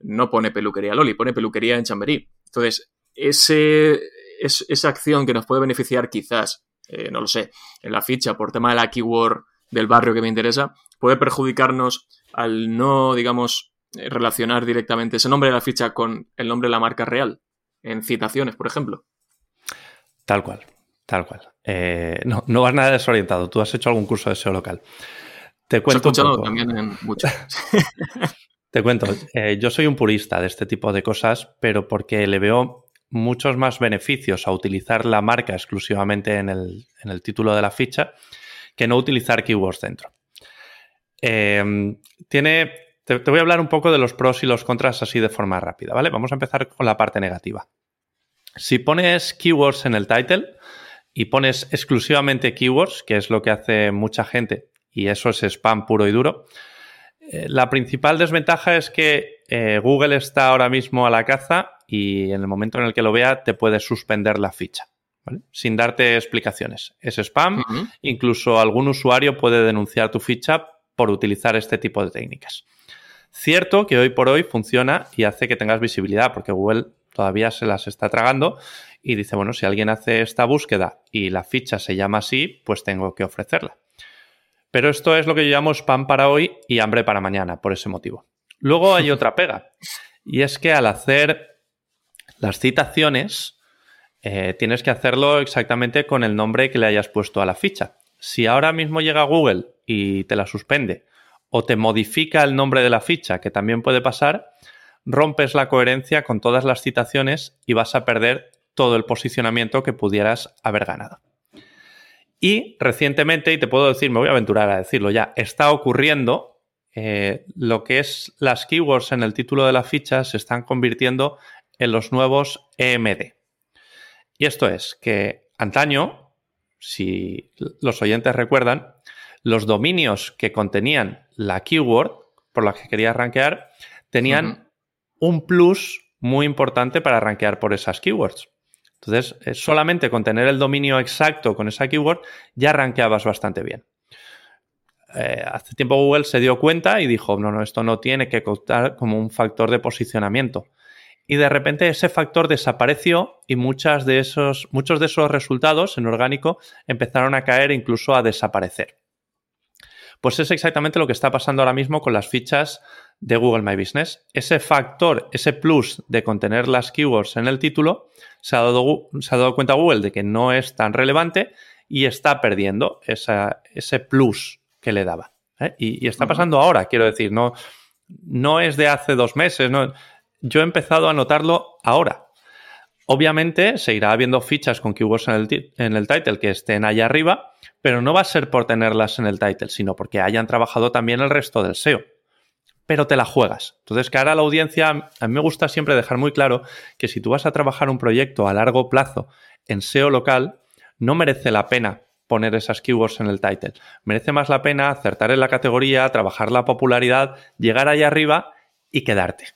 no pone peluquería Loli, pone peluquería en Chamberí. Entonces, ese, es, esa acción que nos puede beneficiar quizás, eh, no lo sé, en la ficha por tema de la keyword del barrio que me interesa, puede perjudicarnos al no, digamos, eh, relacionar directamente ese nombre de la ficha con el nombre de la marca real, en citaciones, por ejemplo.
Tal cual, tal cual. Eh, no, no vas nada desorientado. Tú has hecho algún curso de SEO local. Te cuento.
también en mucho.
Te cuento. yo soy un purista de este tipo de cosas, pero porque le veo muchos más beneficios a utilizar la marca exclusivamente en el, título de la ficha que no utilizar keywords dentro. Em, tiene, te, voy a hablar un poco de los pros y los contras así de forma rápida, ¿vale? Vamos a empezar con la parte negativa. Si pones keywords en el title y pones exclusivamente keywords, que es lo que hace mucha gente, y eso es spam puro y duro, eh, la principal desventaja es que eh, Google está ahora mismo a la caza y en el momento en el que lo vea te puede suspender la ficha. Sin darte explicaciones. Es spam, incluso algún usuario puede denunciar tu ficha por utilizar este tipo de técnicas. Cierto que hoy por hoy funciona y hace que tengas visibilidad, porque Google todavía se las está tragando y dice, bueno, si alguien hace esta búsqueda y la ficha se llama así, pues tengo que ofrecerla. Pero esto es lo que yo llamo spam para hoy y hambre para mañana, por ese motivo. Luego hay otra pega, y es que al hacer las citaciones eh, tienes que hacerlo exactamente con el nombre que le hayas puesto a la ficha. Si ahora mismo llega Google y te la suspende o te modifica el nombre de la ficha, que también puede pasar, rompes la coherencia con todas las citaciones y vas a perder todo el posicionamiento que pudieras haber ganado. Y recientemente, y te puedo decir, me voy a aventurar a decirlo ya, está ocurriendo eh, lo que es las keywords en el título de la ficha se están convirtiendo en los nuevos EMD. Y esto es que antaño, si los oyentes recuerdan, los dominios que contenían la keyword por las que querías rankear tenían un plus muy importante para rankear por esas keywords. Entonces, eh, solamente con tener el dominio exacto con esa keyword ya rankeabas bastante bien. Eh, hace tiempo Google se dio cuenta y dijo, no, no, esto no tiene que contar como un factor de posicionamiento. Y de repente ese factor desapareció y de esos, muchos de esos resultados en orgánico empezaron a caer e incluso a desaparecer. Pues es exactamente lo que está pasando ahora mismo con las fichas de Google My Business. Ese factor, ese plus de contener las keywords en el título, se ha dado, se ha dado cuenta Google de que no es tan relevante y está perdiendo ese plus que le daba. ¿eh? Y, está pasando ahora, quiero decir, no, no es de hace dos meses. No, yo he empezado a notarlo ahora. Obviamente se irá viendo fichas con keywords en el, en el title que estén allá arriba, pero no va a ser por tenerlas en el title, sino porque hayan trabajado también el resto del SEO. Pero te la juegas. Entonces, cara a la audiencia, a mí me gusta siempre dejar muy claro que si tú vas a trabajar un proyecto a largo plazo en SEO local, no merece la pena poner esas keywords en el title. Merece más la pena acertar en la categoría, trabajar la popularidad, llegar ahí arriba y quedarte.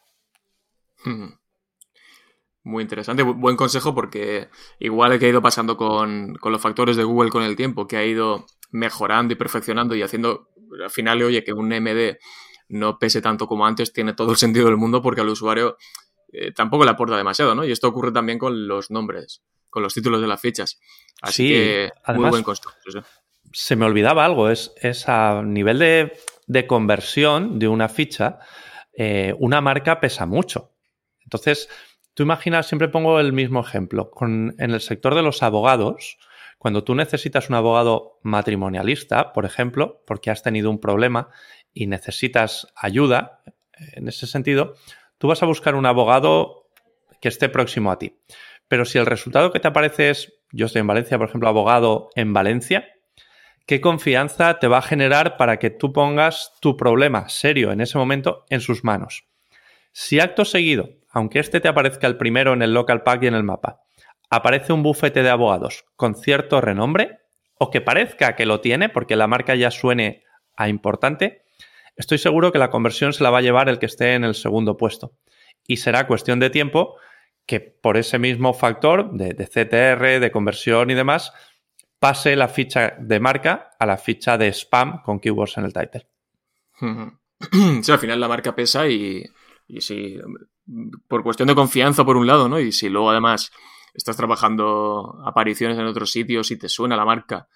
Hmm. Muy interesante, buen consejo porque igual que ha ido pasando con, los factores de Google con el tiempo, que ha ido mejorando y perfeccionando y haciendo al final, oye, que un MD no pese tanto como antes, tiene todo el sentido del mundo porque al usuario eh, tampoco le aporta demasiado, ¿no? Y esto ocurre también con los nombres, con los títulos de las fichas. Así que muy buen consejo.
Se me olvidaba algo, es, es a nivel de, conversión de una ficha, eh, una marca pesa mucho. Entonces, tú imaginas, siempre pongo el mismo ejemplo, en el sector de los abogados, cuando tú necesitas un abogado matrimonialista, por ejemplo, porque has tenido un problema y necesitas ayuda, en ese sentido, tú vas a buscar un abogado que esté próximo a ti. Pero si el resultado que te aparece es, yo estoy en Valencia, por ejemplo, abogado en Valencia, ¿qué confianza te va a generar para que tú pongas tu problema serio en ese momento en sus manos? Si acto seguido aunque este te aparezca el primero en el local pack y en el mapa, aparece un bufete de abogados con cierto renombre, o que parezca que lo tiene porque la marca ya suene a importante, estoy seguro que la conversión se la va a llevar el que esté en el segundo puesto. Y será cuestión de tiempo que por ese mismo factor de, CTR, de conversión y demás, pase la ficha de marca a la ficha de spam con keywords en el title.
Sí, al final la marca pesa y, y si por cuestión de confianza por un lado, ¿no? Y si luego además estás trabajando apariciones en otros sitios y te suena la marca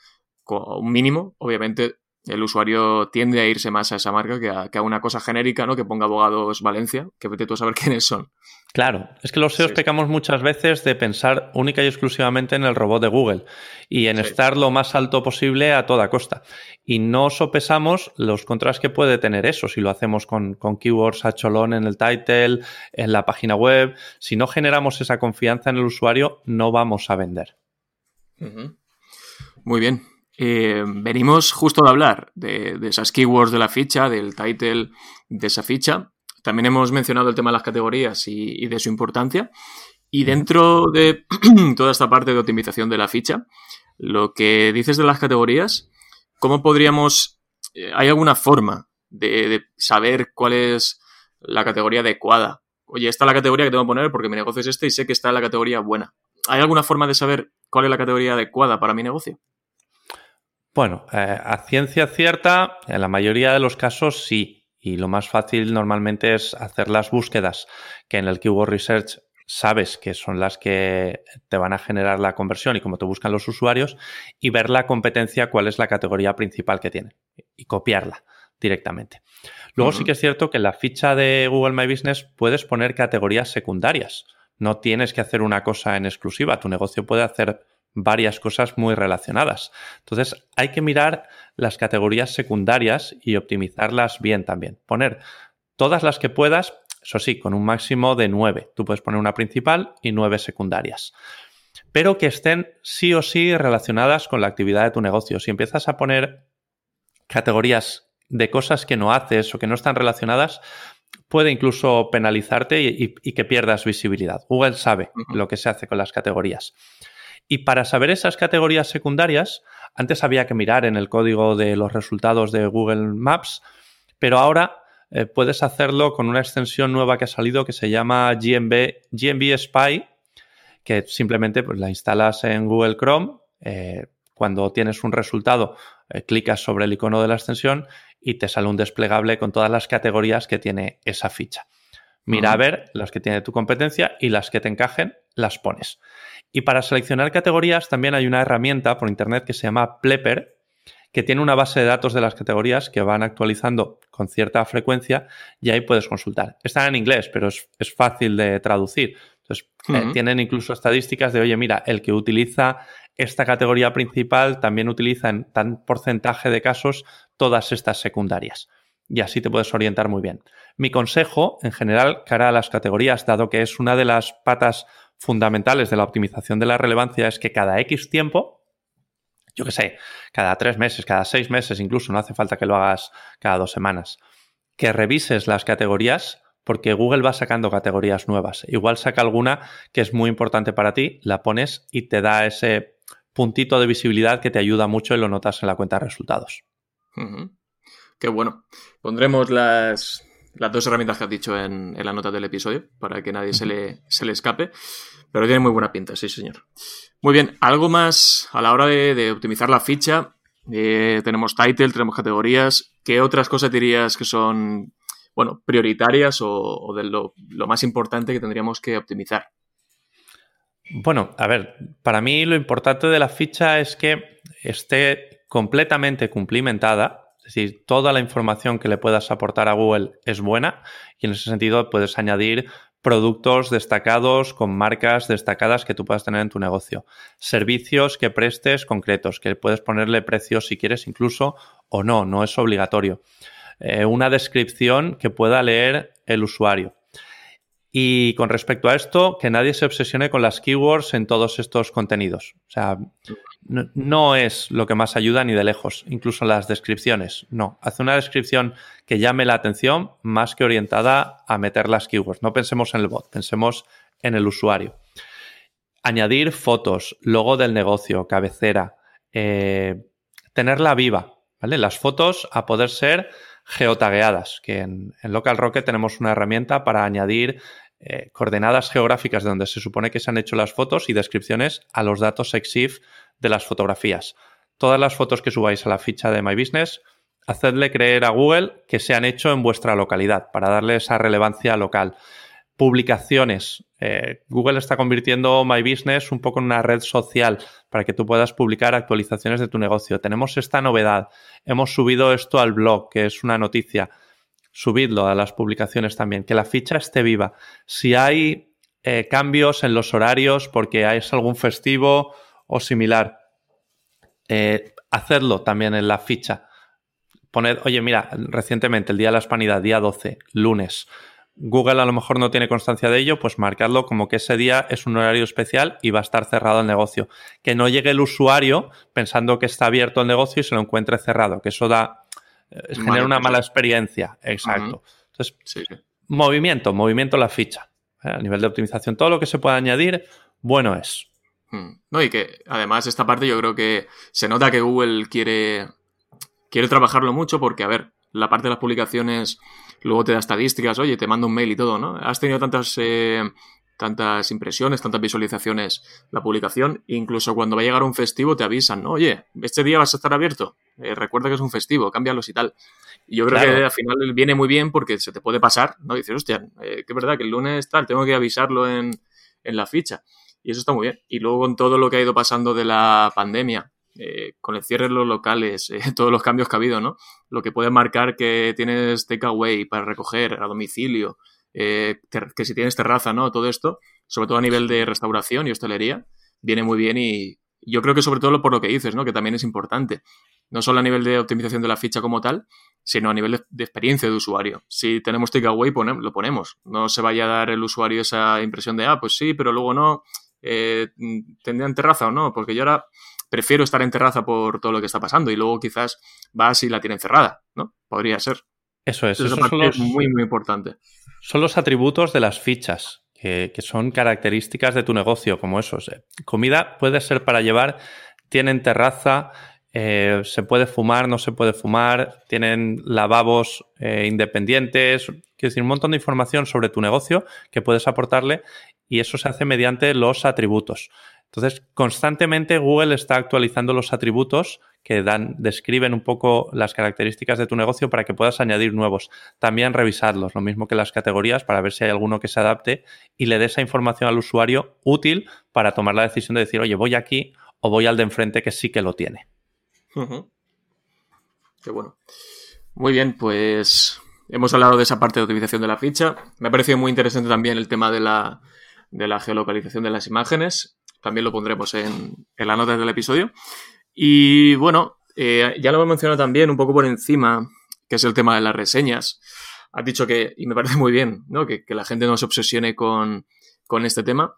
un mínimo, obviamente el usuario tiende a irse más a esa marca que a, que a una cosa genérica, ¿no? Que ponga abogados Valencia, que vete tú a saber quiénes son.
Claro, es que los SEOs pecamos muchas veces de pensar única y exclusivamente en el robot de Google y en estar lo más alto posible a toda costa. Y no sopesamos los contras que puede tener eso si lo hacemos con, keywords a cholón en el title, en la página web. Si no generamos esa confianza en el usuario, no vamos a vender.
Muy bien. Eh, venimos justo de hablar de, esas keywords de la ficha, del title de esa ficha. También hemos mencionado el tema de las categorías y, de su importancia. Y dentro de toda esta parte de optimización de la ficha, lo que dices de las categorías, ¿cómo podríamos... Eh, ¿Hay alguna forma de, saber cuál es la categoría adecuada? Oye, esta es la categoría que tengo que poner porque mi negocio es este y sé que está en la categoría buena. ¿Hay alguna forma de saber cuál es la categoría adecuada para mi negocio?
Bueno, eh, a ciencia cierta, en la mayoría de los casos sí. Y lo más fácil normalmente es hacer las búsquedas que en el Keyword Research sabes que son las que te van a generar la conversión y cómo te buscan los usuarios y ver la competencia, cuál es la categoría principal que tiene y copiarla directamente. Luego sí que es cierto que en la ficha de Google My Business puedes poner categorías secundarias. No tienes que hacer una cosa en exclusiva. Tu negocio puede hacer varias cosas muy relacionadas. Entonces, hay que mirar las categorías secundarias y optimizarlas bien también. Poner todas las que puedas, eso sí, con un máximo de nueve. Tú puedes poner una principal y nueve secundarias. Pero que estén sí o sí relacionadas con la actividad de tu negocio. Si empiezas a poner categorías de cosas que no haces o que no están relacionadas, puede incluso penalizarte y, que pierdas visibilidad. Google sabe lo que se hace con las categorías. Y para saber esas categorías secundarias, antes había que mirar en el código de los resultados de Google Maps, pero ahora eh, puedes hacerlo con una extensión nueva que ha salido que se llama GMB, Spy, que simplemente pues, la instalas en Google Chrome. Eh, cuando tienes un resultado, eh, clicas sobre el icono de la extensión y te sale un desplegable con todas las categorías que tiene esa ficha. Mira a ver las que tiene tu competencia y las que te encajen, las pones. Y para seleccionar categorías también hay una herramienta por internet que se llama Plepper, que tiene una base de datos de las categorías que van actualizando con cierta frecuencia y ahí puedes consultar. Está en inglés, pero es, fácil de traducir. Entonces, eh, tienen incluso estadísticas de, oye, mira, el que utiliza esta categoría principal también utiliza en tan porcentaje de casos todas estas secundarias. Y así te puedes orientar muy bien. Mi consejo, en general, cara a las categorías, dado que es una de las patas fundamentales de la optimización de la relevancia, es que cada X tiempo, yo qué sé, cada tres meses, cada seis meses, incluso no hace falta que lo hagas cada dos semanas, que revises las categorías porque Google va sacando categorías nuevas. Igual saca alguna que es muy importante para ti, la pones y te da ese puntito de visibilidad que te ayuda mucho y lo notas en la cuenta de resultados.
Qué bueno. Pondremos las, las dos herramientas que has dicho en, la nota del episodio para que nadie se, le, se le escape. Pero tiene muy buena pinta, sí, señor. Muy bien, algo más a la hora de, optimizar la ficha. Eh, tenemos title, tenemos categorías. ¿Qué otras cosas dirías que son, bueno, prioritarias o, de lo, lo, más importante que tendríamos que optimizar?
Bueno, a ver, para mí lo importante de la ficha es que esté completamente cumplimentada, es decir, toda la información que le puedas aportar a Google es buena y en ese sentido puedes añadir productos destacados con marcas destacadas que tú puedas tener en tu negocio. Servicios que prestes concretos, que puedes ponerle precios si quieres incluso o no, no es obligatorio. Eh, una descripción que pueda leer el usuario. Y con respecto a esto, que nadie se obsesione con las keywords en todos estos contenidos. O sea, no, es lo que más ayuda ni de lejos, incluso las descripciones. No, hace una descripción que llame la atención más que orientada a meter las keywords. No pensemos en el bot, pensemos en el usuario. Añadir fotos, logo del negocio, cabecera, eh, tenerla viva, ¿vale? Las fotos a poder ser geotagueadas, que en, en Local Rocket tenemos una herramienta para añadir eh, coordenadas geográficas de donde se supone que se han hecho las fotos y descripciones a los datos EXIF de las fotografías. Todas las fotos que subáis a la ficha de My Business, hacedle creer a Google que se han hecho en vuestra localidad para darle esa relevancia local. Publicaciones. Eh, Google está convirtiendo My Business un poco en una red social para que tú puedas publicar actualizaciones de tu negocio. Tenemos esta novedad. Hemos subido esto al blog, que es una noticia subidlo a las publicaciones también, que la ficha esté viva. Si hay eh, cambios en los horarios porque hay algún festivo o similar, eh, hacedlo también en la ficha. Poned, oye, mira, recientemente, el día de la hispanidad, día 12, lunes, Google a lo mejor no tiene constancia de ello, pues marcadlo como que ese día es un horario especial y va a estar cerrado el negocio. Que no llegue el usuario pensando que está abierto el negocio y se lo encuentre cerrado, que eso da es genera una mala experiencia. Exacto. Entonces, movimiento, movimiento la ficha. ¿eh? A nivel de optimización, todo lo que se pueda añadir, bueno es.
Hmm. No, y que además esta parte yo creo que se nota que Google quiere, quiere trabajarlo mucho porque, a ver, la parte de las publicaciones luego te da estadísticas, oye, te mando un mail y todo, ¿no? Has tenido tantas eh, tantas impresiones, tantas visualizaciones la publicación. Incluso cuando va a llegar un festivo te avisan, ¿no? Oye, este día vas a estar abierto. Eh, recuerda que es un festivo, cámbialos y tal. Y yo creo que al final viene muy bien porque se te puede pasar, ¿no? dices, hostia, eh, que es verdad que el lunes tal, tengo que avisarlo en, la ficha. Y eso está muy bien. Y luego con todo lo que ha ido pasando de la pandemia, eh, con el cierre de los locales, todos los cambios que ha habido, ¿no? Lo que puede marcar que tienes takeaway para recoger a domicilio, eh, que si tienes terraza, ¿no? Todo esto, sobre todo a nivel de restauración y hostelería, viene muy bien y yo creo que sobre todo por lo que dices, ¿no? Que también es importante. No solo a nivel de optimización de la ficha como tal, sino a nivel de, experiencia de usuario. Si tenemos takeaway, lo ponemos. No se vaya a dar el usuario esa impresión de, ah, pues sí, pero luego no. Eh, ¿Tendrían terraza o no? Porque yo ahora prefiero estar en terraza por todo lo que está pasando y luego quizás vas y la tienen cerrada, ¿no? Podría ser.
Eso es.
Eso, es muy, muy importante.
Son los atributos de las fichas, que, son características de tu negocio, como esos. Eh. Comida puede ser para llevar, tienen terraza, eh, se puede fumar, no se puede fumar, tienen lavabos eh, independientes, quiero decir, un montón de información sobre tu negocio que puedes aportarle y eso se hace mediante los atributos. Entonces, constantemente Google está actualizando los atributos que dan, describen un poco las características de tu negocio para que puedas añadir nuevos. También revisarlos, lo mismo que las categorías, para ver si hay alguno que se adapte y le dé esa información al usuario útil para tomar la decisión de decir, oye, voy aquí o voy al de enfrente que sí que lo tiene.
Qué bueno. Muy bien, pues hemos hablado de esa parte de optimización de la ficha. Me ha parecido muy interesante también el tema de la, de la geolocalización de las imágenes. También lo pondremos en, en las notas del episodio. Y bueno, eh, ya lo hemos mencionado también un poco por encima, que es el tema de las reseñas. Has dicho que, y me parece muy bien, ¿no? que, que la gente no se obsesione con, con este tema.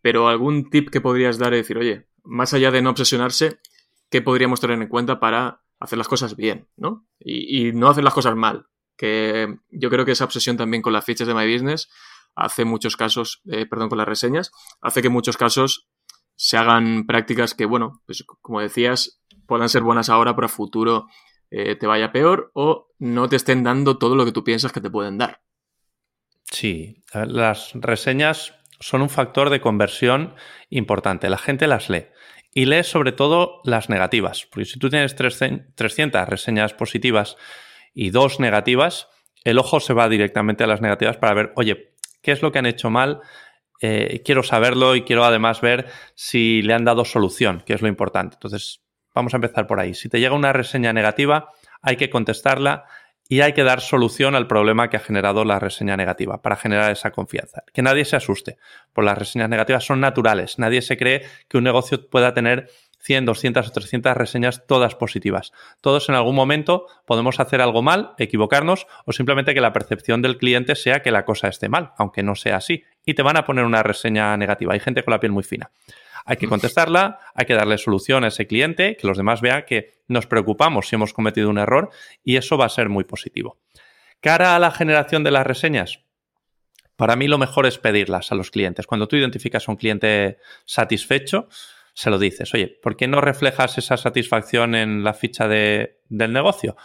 Pero algún tip que podrías dar es decir, oye, más allá de no obsesionarse, qué podríamos tener en cuenta para hacer las cosas bien, ¿no? Y, no hacer las cosas mal. Que yo creo que esa obsesión también con las fichas de My Business hace muchos casos, eh, perdón, con las reseñas, hace que muchos casos se hagan prácticas que, bueno, pues como decías, puedan ser buenas ahora, pero a futuro eh, te vaya peor o no te estén dando todo lo que tú piensas que te pueden dar.
Sí, las reseñas son un factor de conversión importante. La gente las lee y lees sobre todo las negativas. Porque si tú tienes 300 reseñas positivas y dos negativas, el ojo se va directamente a las negativas para ver, oye, ¿qué es lo que han hecho mal? Eh, quiero saberlo y quiero además ver si le han dado solución, que es lo importante. Entonces, vamos a empezar por ahí. Si te llega una reseña negativa, hay que contestarla y hay que dar solución al problema que ha generado la reseña negativa para generar esa confianza. Que nadie se asuste, por las reseñas negativas son naturales. Nadie se cree que un negocio pueda tener 100, 200 o 300 reseñas todas positivas. Todos en algún momento podemos hacer algo mal, equivocarnos o simplemente que la percepción del cliente sea que la cosa esté mal, aunque no sea así. Y te van a poner una reseña negativa. Hay gente con la piel muy fina. Hay que contestarla, hay que darle solución a ese cliente, que los demás vean que nos preocupamos si hemos cometido un error y eso va a ser muy positivo. Cara a la generación de las reseñas, para mí lo mejor es pedirlas a los clientes. Cuando tú identificas a un cliente satisfecho, se lo dices, oye, ¿por qué no reflejas esa satisfacción en la ficha de, del negocio?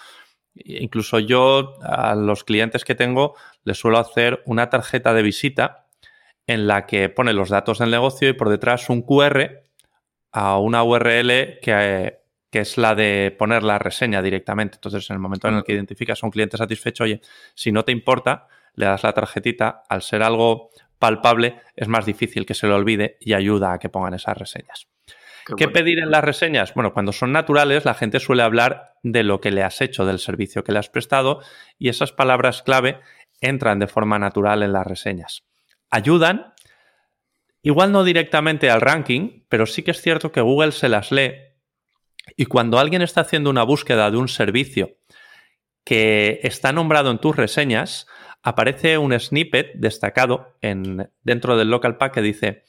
Incluso yo a los clientes que tengo les suelo hacer una tarjeta de visita en la que pone los datos del negocio y por detrás un QR a una URL que, es la de poner la reseña directamente. Entonces, en el momento en el que identificas a un cliente satisfecho, oye, si no te importa, le das la tarjetita, al ser algo palpable, es más difícil que se lo olvide y ayuda a que pongan esas reseñas. ¿Qué, pedir en las reseñas? Bueno, cuando son naturales, la gente suele hablar de lo que le has hecho, del servicio que le has prestado, y esas palabras clave entran de forma natural en las reseñas ayudan, igual no directamente al ranking, pero sí que es cierto que Google se las lee y cuando alguien está haciendo una búsqueda de un servicio que está nombrado en tus reseñas, aparece un snippet destacado en, dentro del local pack que dice,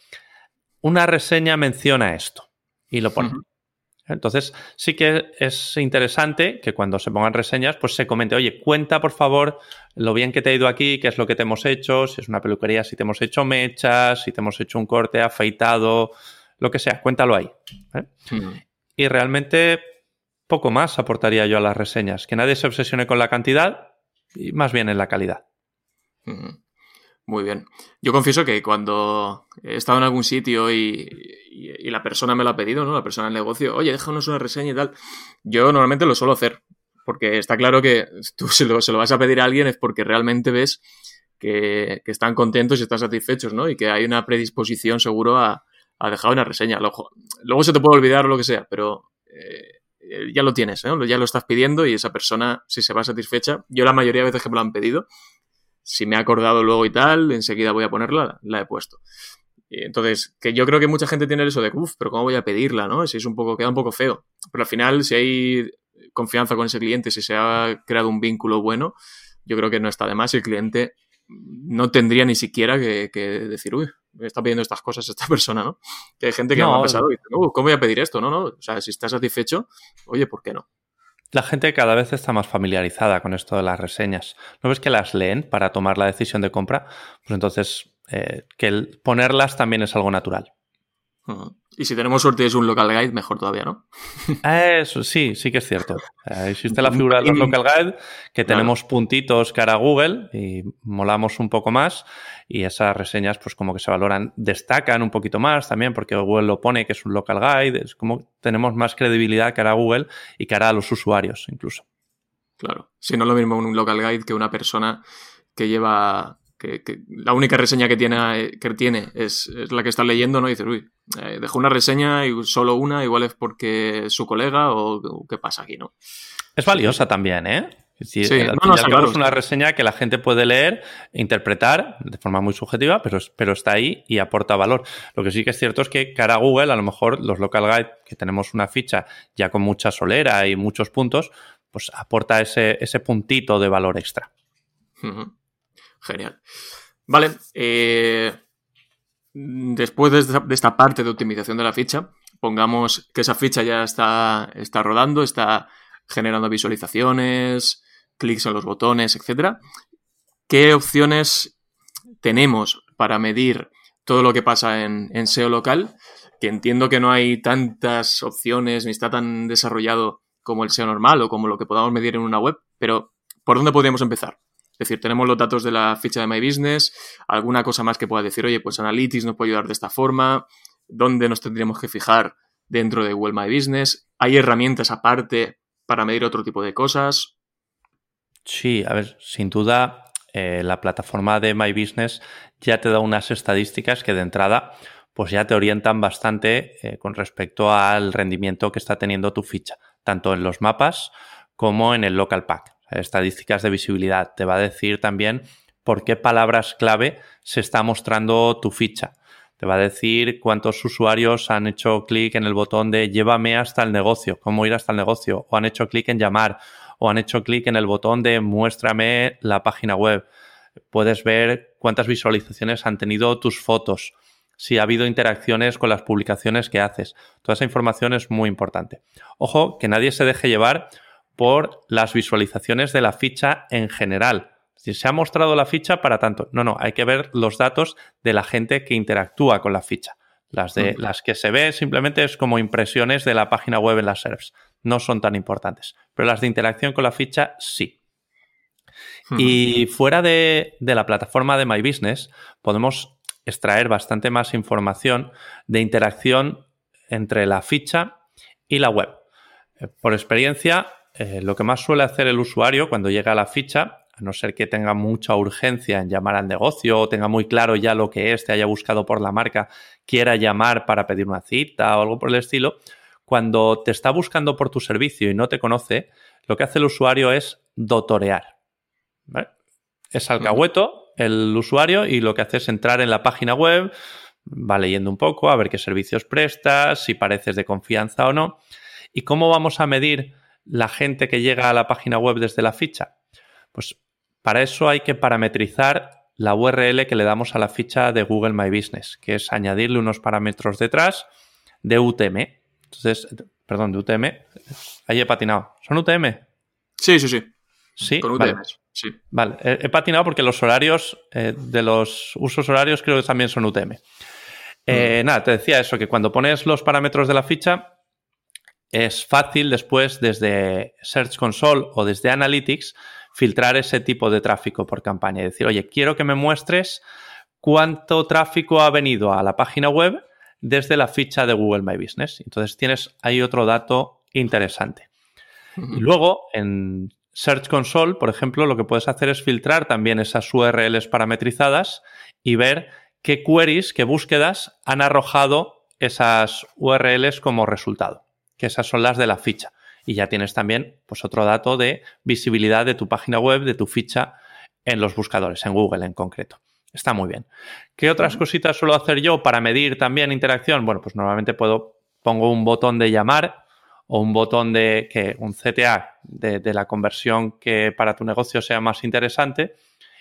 una reseña menciona esto y lo pone. Entonces, sí que es interesante que cuando se pongan reseñas, pues se comente, oye, cuenta por favor lo bien que te ha ido aquí, qué es lo que te hemos hecho, si es una peluquería, si te hemos hecho mechas, si te hemos hecho un corte afeitado, lo que sea, cuéntalo ahí. ¿eh? Hmm. Y realmente poco más aportaría yo a las reseñas, que nadie se obsesione con la cantidad y más bien en la calidad.
Hmm. Muy bien. Yo confieso que cuando he estado en algún sitio y, la persona me lo ha pedido, ¿no? La persona del negocio, oye, déjanos una reseña y tal. Yo normalmente lo suelo hacer. Porque está claro que tú se lo, se lo vas a pedir a alguien es porque realmente ves que, están contentos y están satisfechos, ¿no? Y que hay una predisposición seguro a, dejar una reseña. Luego, luego se te puede olvidar o lo que sea, pero eh, ya lo tienes, ¿no? Ya lo estás pidiendo y esa persona, si se va satisfecha, yo la mayoría de veces que me lo han pedido, si me he acordado luego y tal, enseguida voy a ponerla, la he puesto. Entonces, que yo creo que mucha gente tiene eso de, uff, pero ¿cómo voy a pedirla, no? Si es un poco, queda un poco feo. Pero al final, si hay confianza con ese cliente, si se ha creado un vínculo bueno, yo creo que no está de más. El cliente no tendría ni siquiera que, decir, uy, me está pidiendo estas cosas esta persona, ¿no? Que hay gente que no, me ha pasado y dice, ¿cómo voy a pedir esto? No, no. O sea, si estás satisfecho, oye, ¿por qué no?
La gente cada vez está más familiarizada con esto de las reseñas. ¿No ves que las leen para tomar la decisión de compra? Pues entonces, eh, que el ponerlas también es algo natural.
Y si tenemos suerte es un local guide, mejor todavía, ¿no?
Eso sí, sí que es cierto. Existe la figura de los local guide que tenemos puntitos cara a Google y molamos un poco más y esas reseñas pues como que se valoran, destacan un poquito más también porque Google lo pone que es un local guide, es como tenemos más credibilidad cara a Google y cara a los usuarios incluso.
Claro, si no es lo mismo un local guide que una persona que lleva que, la única reseña que tiene, que tiene es, la que está leyendo, ¿no? Y dices, uy, eh, dejó una reseña y solo una, igual es porque es su colega o, qué pasa aquí, ¿no?
Es valiosa también, ¿eh?
sí, no,
es una reseña que la gente puede leer, interpretar de forma muy subjetiva, pero, pero está ahí y aporta valor. Lo que sí que es cierto es que cara a Google, a lo mejor los local guide, que tenemos una ficha ya con mucha solera y muchos puntos, pues aporta ese, ese puntito de valor extra.
Genial. Vale. Eh, después de esta, parte de optimización de la ficha, pongamos que esa ficha ya está, está rodando, está generando visualizaciones, clics en los botones, etc. ¿Qué opciones tenemos para medir todo lo que pasa en, en SEO local? Que entiendo que no hay tantas opciones ni está tan desarrollado como el SEO normal o como lo que podamos medir en una web, pero ¿por dónde podríamos empezar? Es decir, tenemos los datos de la ficha de My Business, alguna cosa más que pueda decir, oye, pues Analytics nos puede ayudar de esta forma, dónde nos tendríamos que fijar dentro de Google My Business. ¿Hay herramientas aparte para medir otro tipo de cosas?
Sí, a ver, sin duda eh, la plataforma de My Business ya te da unas estadísticas que de entrada pues ya te orientan bastante eh, con respecto al rendimiento que está teniendo tu ficha, tanto en los mapas como en el local pack estadísticas de visibilidad. Te va a decir también por qué palabras clave se está mostrando tu ficha. Te va a decir cuántos usuarios han hecho clic en el botón de llévame hasta el negocio, cómo ir hasta el negocio, o han hecho clic en llamar, o han hecho clic en el botón de muéstrame la página web. Puedes ver cuántas visualizaciones han tenido tus fotos, si ha habido interacciones con las publicaciones que haces. Toda esa información es muy importante. Ojo, que nadie se deje llevar por las visualizaciones de la ficha en general. Si se ha mostrado la ficha para tanto. No, no, hay que ver los datos de la gente que interactúa con la ficha. Las, de, las que se ve simplemente es como impresiones de la página web en las SERPs. No son tan importantes. Pero las de interacción con la ficha sí. Y fuera de, de la plataforma de My Business, podemos extraer bastante más información de interacción entre la ficha y la web. Eh, por experiencia, eh, lo que más suele hacer el usuario cuando llega a la ficha, a no ser que tenga mucha urgencia en llamar al negocio o tenga muy claro ya lo que es, te haya buscado por la marca, quiera llamar para pedir una cita o algo por el estilo, cuando te está buscando por tu servicio y no te conoce, lo que hace el usuario es dotorear. Es alcahueto el usuario y lo que hace es entrar en la página web, va leyendo un poco, a ver qué servicios prestas, si pareces de confianza o no. ¿Y cómo vamos a medir la gente que llega a la página web desde la ficha? Pues para eso hay que parametrizar la URL que le damos a la ficha de Google My Business, que es añadirle unos parámetros detrás de UTM. Entonces, perdón, de UTM. Ahí he patinado. ¿Son UTM?
Sí, sí, sí.
Sí,
Con
vale.
Sí.
Vale, he, he patinado porque los horarios eh, de los usos horarios creo que también son UTM. Eh, Nada, te decía eso, que cuando pones los parámetros de la ficha, es fácil después desde Search Console o desde Analytics filtrar ese tipo de tráfico por campaña y decir, oye, quiero que me muestres cuánto tráfico ha venido a la página web desde la ficha de Google My Business. Entonces tienes ahí otro dato interesante. Y luego en Search Console, por ejemplo, lo que puedes hacer es filtrar también esas URLs parametrizadas y ver qué queries, qué búsquedas han arrojado esas URLs como resultado que esas son las de la ficha. Y ya tienes también pues, otro dato de visibilidad de tu página web, de tu ficha en los buscadores, en Google en concreto. Está muy bien. ¿Qué otras cositas suelo hacer yo para medir también interacción? Bueno, pues normalmente puedo, pongo un botón de llamar o un botón de que un CTA de, de la conversión que para tu negocio sea más interesante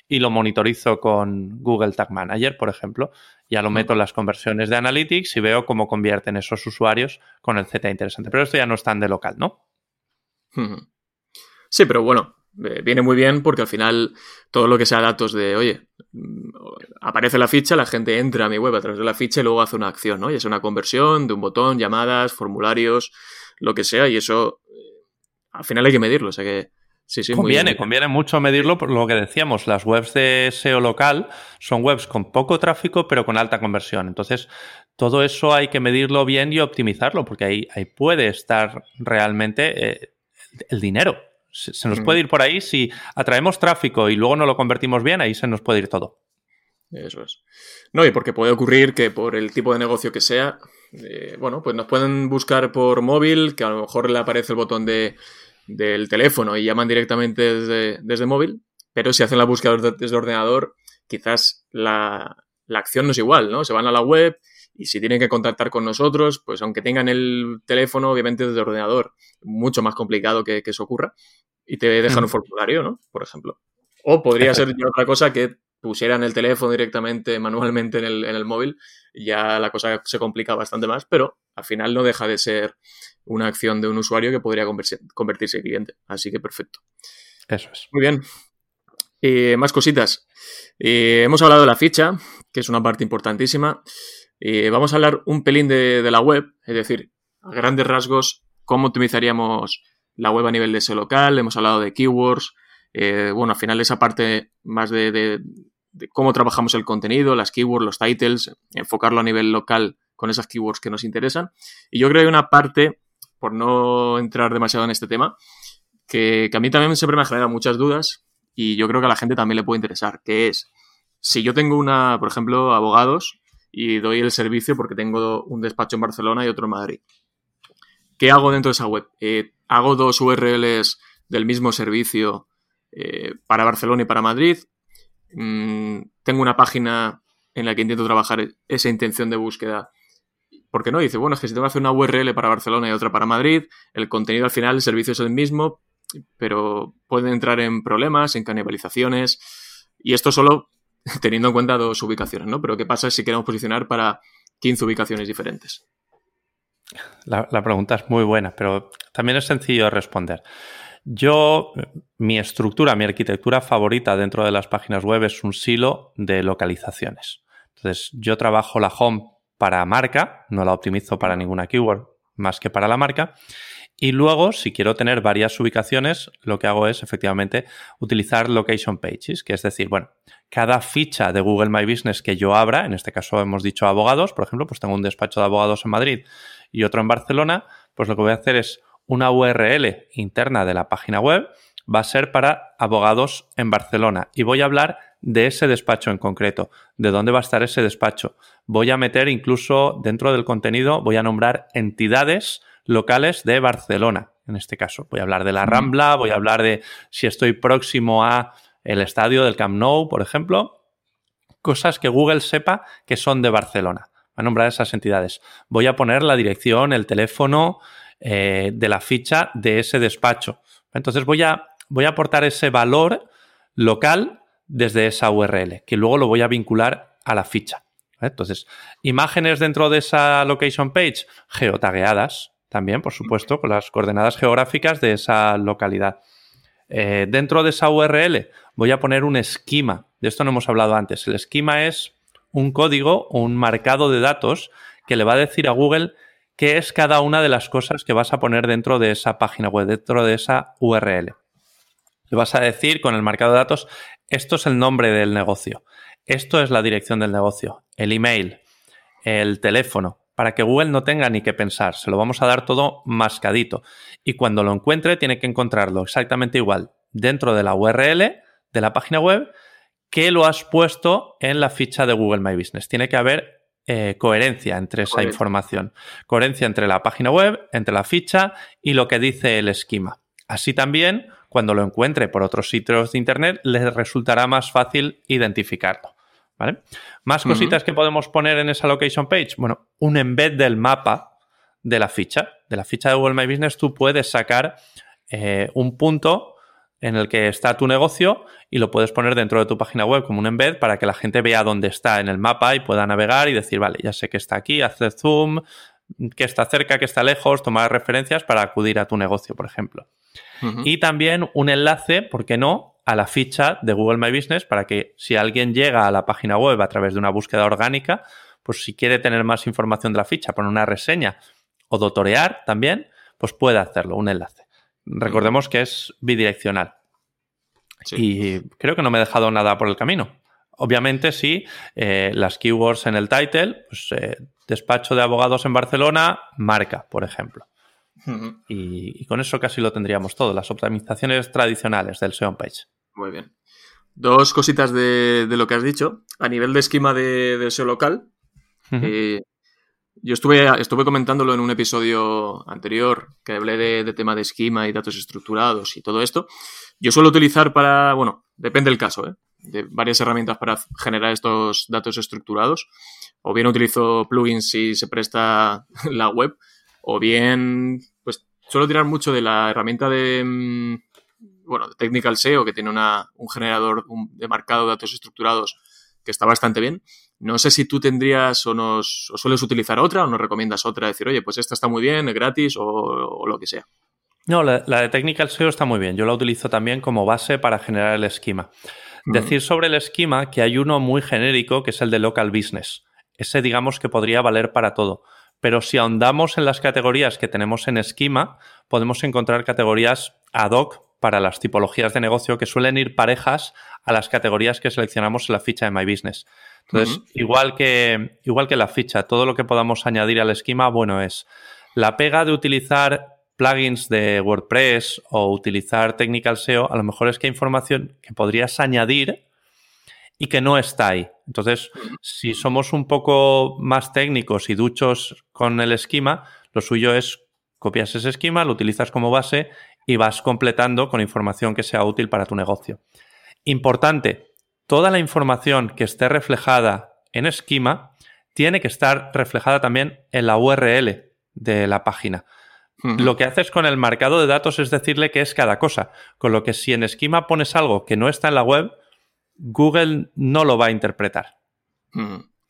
y lo monitorizo con Google Tag Manager, por ejemplo. Ya lo meto en las conversiones de Analytics y veo cómo convierten esos usuarios con el Z interesante. Pero esto ya no es tan de local, ¿no?
Sí, pero bueno, eh, viene muy bien porque al final todo lo que sea datos de, oye, mm, aparece la ficha, la gente entra a mi web a través de la ficha y luego hace una acción, ¿no? Y es una conversión de un botón, llamadas, formularios, lo que sea, y eso eh, al final hay que medirlo, o sea que Sí, sí,
conviene, conviene mucho medirlo por lo que decíamos. Las webs de SEO local son webs con poco tráfico, pero con alta conversión. Entonces, todo eso hay que medirlo bien y optimizarlo, porque ahí, ahí puede estar realmente eh, el dinero. Se, nos puede ir por ahí si atraemos tráfico y luego no lo convertimos bien, ahí se nos puede ir todo.
Eso es. No, y porque puede ocurrir que por el tipo de negocio que sea, eh, bueno, pues nos pueden buscar por móvil, que a lo mejor le aparece el botón de del teléfono y llaman directamente desde, móvil, pero si hacen la búsqueda desde ordenador, quizás la, acción no es igual, ¿no? Se van a la web y si tienen que contactar con nosotros, pues aunque tengan el teléfono, obviamente desde ordenador, mucho más complicado que, que eso ocurra, y te dejan un formulario, ¿no? Por ejemplo. O podría ser otra cosa que pusieran el teléfono directamente, manualmente en el, en el móvil, ya la cosa se complica bastante más, pero al final no deja de ser una acción de un usuario que podría convertirse en cliente. Así que perfecto.
Eso es.
Muy bien. Eh, más cositas. Eh, hemos hablado de la ficha, que es una parte importantísima. Eh, vamos a hablar un pelín de, la web, es decir, a grandes rasgos, cómo optimizaríamos la web a nivel de SEO local. Hemos hablado de keywords. Bueno, al final esa parte más de, de, cómo trabajamos el contenido, las keywords, los titles, enfocarlo a nivel local con esas keywords que nos interesan. Y yo creo que hay una parte por no entrar demasiado en este tema, que, a mí también siempre me genera muchas dudas y yo creo que a la gente también le puede interesar, que es, si yo tengo una, por ejemplo, abogados y doy el servicio porque tengo un despacho en Barcelona y otro en Madrid, ¿qué hago dentro de esa web? Eh, ¿Hago dos URLs del mismo servicio eh, para Barcelona y para Madrid? Mm, ¿Tengo una página en la que intento trabajar esa intención de búsqueda ¿Por qué no? dice, bueno, es que si tengo que hacer una URL para Barcelona y otra para Madrid, el contenido al final, el servicio es el mismo, pero pueden entrar en problemas, en canibalizaciones. Y esto solo teniendo en cuenta dos ubicaciones, ¿no? Pero ¿qué pasa si queremos posicionar para 15 ubicaciones diferentes?
La, pregunta es muy buena, pero también es sencillo de responder. Yo, mi estructura, mi arquitectura favorita dentro de las páginas web es un silo de localizaciones. Entonces, yo trabajo la home para marca, no la optimizo para ninguna keyword más que para la marca. Y luego, si quiero tener varias ubicaciones, lo que hago es efectivamente utilizar location pages, que es decir, bueno, cada ficha de Google My Business que yo abra, en este caso hemos dicho abogados, por ejemplo, pues tengo un despacho de abogados en Madrid y otro en Barcelona, pues lo que voy a hacer es una URL interna de la página web, va a ser para abogados en Barcelona y voy a hablar de ese despacho en concreto, de dónde va a estar ese despacho. Voy a meter incluso dentro del contenido, voy a nombrar entidades locales de Barcelona, en este caso. Voy a hablar de la Rambla, voy a hablar de si estoy próximo a el estadio del Camp Nou, por ejemplo. Cosas que Google sepa que son de Barcelona. Va a nombrar esas entidades. Voy a poner la dirección, el teléfono eh, de la ficha de ese despacho. Entonces voy a, voy a aportar ese valor local desde esa URL, que luego lo voy a vincular a la ficha. Entonces, imágenes dentro de esa location page, geotagueadas también, por supuesto, con las coordenadas geográficas de esa localidad. Eh, dentro de esa URL voy a poner un esquema. De esto no hemos hablado antes. El esquema es un código o un marcado de datos que le va a decir a Google qué es cada una de las cosas que vas a poner dentro de esa página web, dentro de esa URL. Le vas a decir con el marcado de datos esto es el nombre del negocio. Esto es la dirección del negocio, el email, el teléfono, para que Google no tenga ni que pensar. Se lo vamos a dar todo mascadito. Y cuando lo encuentre, tiene que encontrarlo exactamente igual dentro de la URL de la página web que lo has puesto en la ficha de Google My Business. Tiene que haber eh, coherencia entre esa información. Coherencia entre la página web, entre la ficha y lo que dice el esquema. Así también cuando lo encuentre por otros sitios de Internet, les resultará más fácil identificarlo. ¿Vale? Más cositas que podemos poner en esa location page. Bueno, un embed del mapa de la ficha. De la ficha de Google My Business tú puedes sacar eh, un punto en el que está tu negocio y lo puedes poner dentro de tu página web como un embed para que la gente vea dónde está en el mapa y pueda navegar y decir, vale, ya sé que está aquí, hacer zoom, que está cerca, que está lejos, tomar referencias para acudir a tu negocio, por ejemplo. Y también un enlace, ¿por qué no?, a la ficha de Google My Business para que si alguien llega a la página web a través de una búsqueda orgánica, pues si quiere tener más información de la ficha, poner una reseña o dotorear también, pues puede hacerlo, un enlace. Recordemos que es bidireccional. Y creo que no me he dejado nada por el camino. Obviamente, sí, eh, las keywords en el title, pues, eh, despacho de abogados en Barcelona, marca, por ejemplo. y, con eso casi lo tendríamos todo, las optimizaciones tradicionales del SEO page.
Muy bien. Dos cositas de, lo que has dicho. A nivel de esquema de, SEO local, eh, yo estuve, comentándolo en un episodio anterior que hablé de, tema de esquema y datos estructurados y todo esto. Yo suelo utilizar para, bueno, depende del caso, ¿eh? de varias herramientas para generar estos datos estructurados. O bien utilizo plugins si se presta la web, o bien, pues suelo tirar mucho de la herramienta de, mm, bueno, de Technical SEO, que tiene una, un generador de marcado de datos estructurados que está bastante bien. No sé si tú tendrías o nos o sueles utilizar otra o nos recomiendas otra, decir, oye, pues esta está muy bien, es gratis o, lo que sea.
No, la, la, de Technical SEO está muy bien. Yo la utilizo también como base para generar el esquema. Decir sobre el esquema que hay uno muy genérico que es el de local business. Ese digamos que podría valer para todo. Pero si ahondamos en las categorías que tenemos en esquema, podemos encontrar categorías ad hoc para las tipologías de negocio que suelen ir parejas a las categorías que seleccionamos en la ficha de My Business. Entonces, igual, que, igual que la ficha, todo lo que podamos añadir al esquema, bueno, es la pega de utilizar plugins de WordPress o utilizar Technical SEO, a lo mejor es que hay información que podrías añadir y que no está ahí. Entonces, si somos un poco más técnicos y duchos con el esquema, lo suyo es copias ese esquema, lo utilizas como base y vas completando con información que sea útil para tu negocio. Importante, toda la información que esté reflejada en esquema tiene que estar reflejada también en la URL de la página. Lo que haces con el marcado de datos es decirle qué es cada cosa. Con lo que si en esquema pones algo que no está en la web, Google no lo va a interpretar.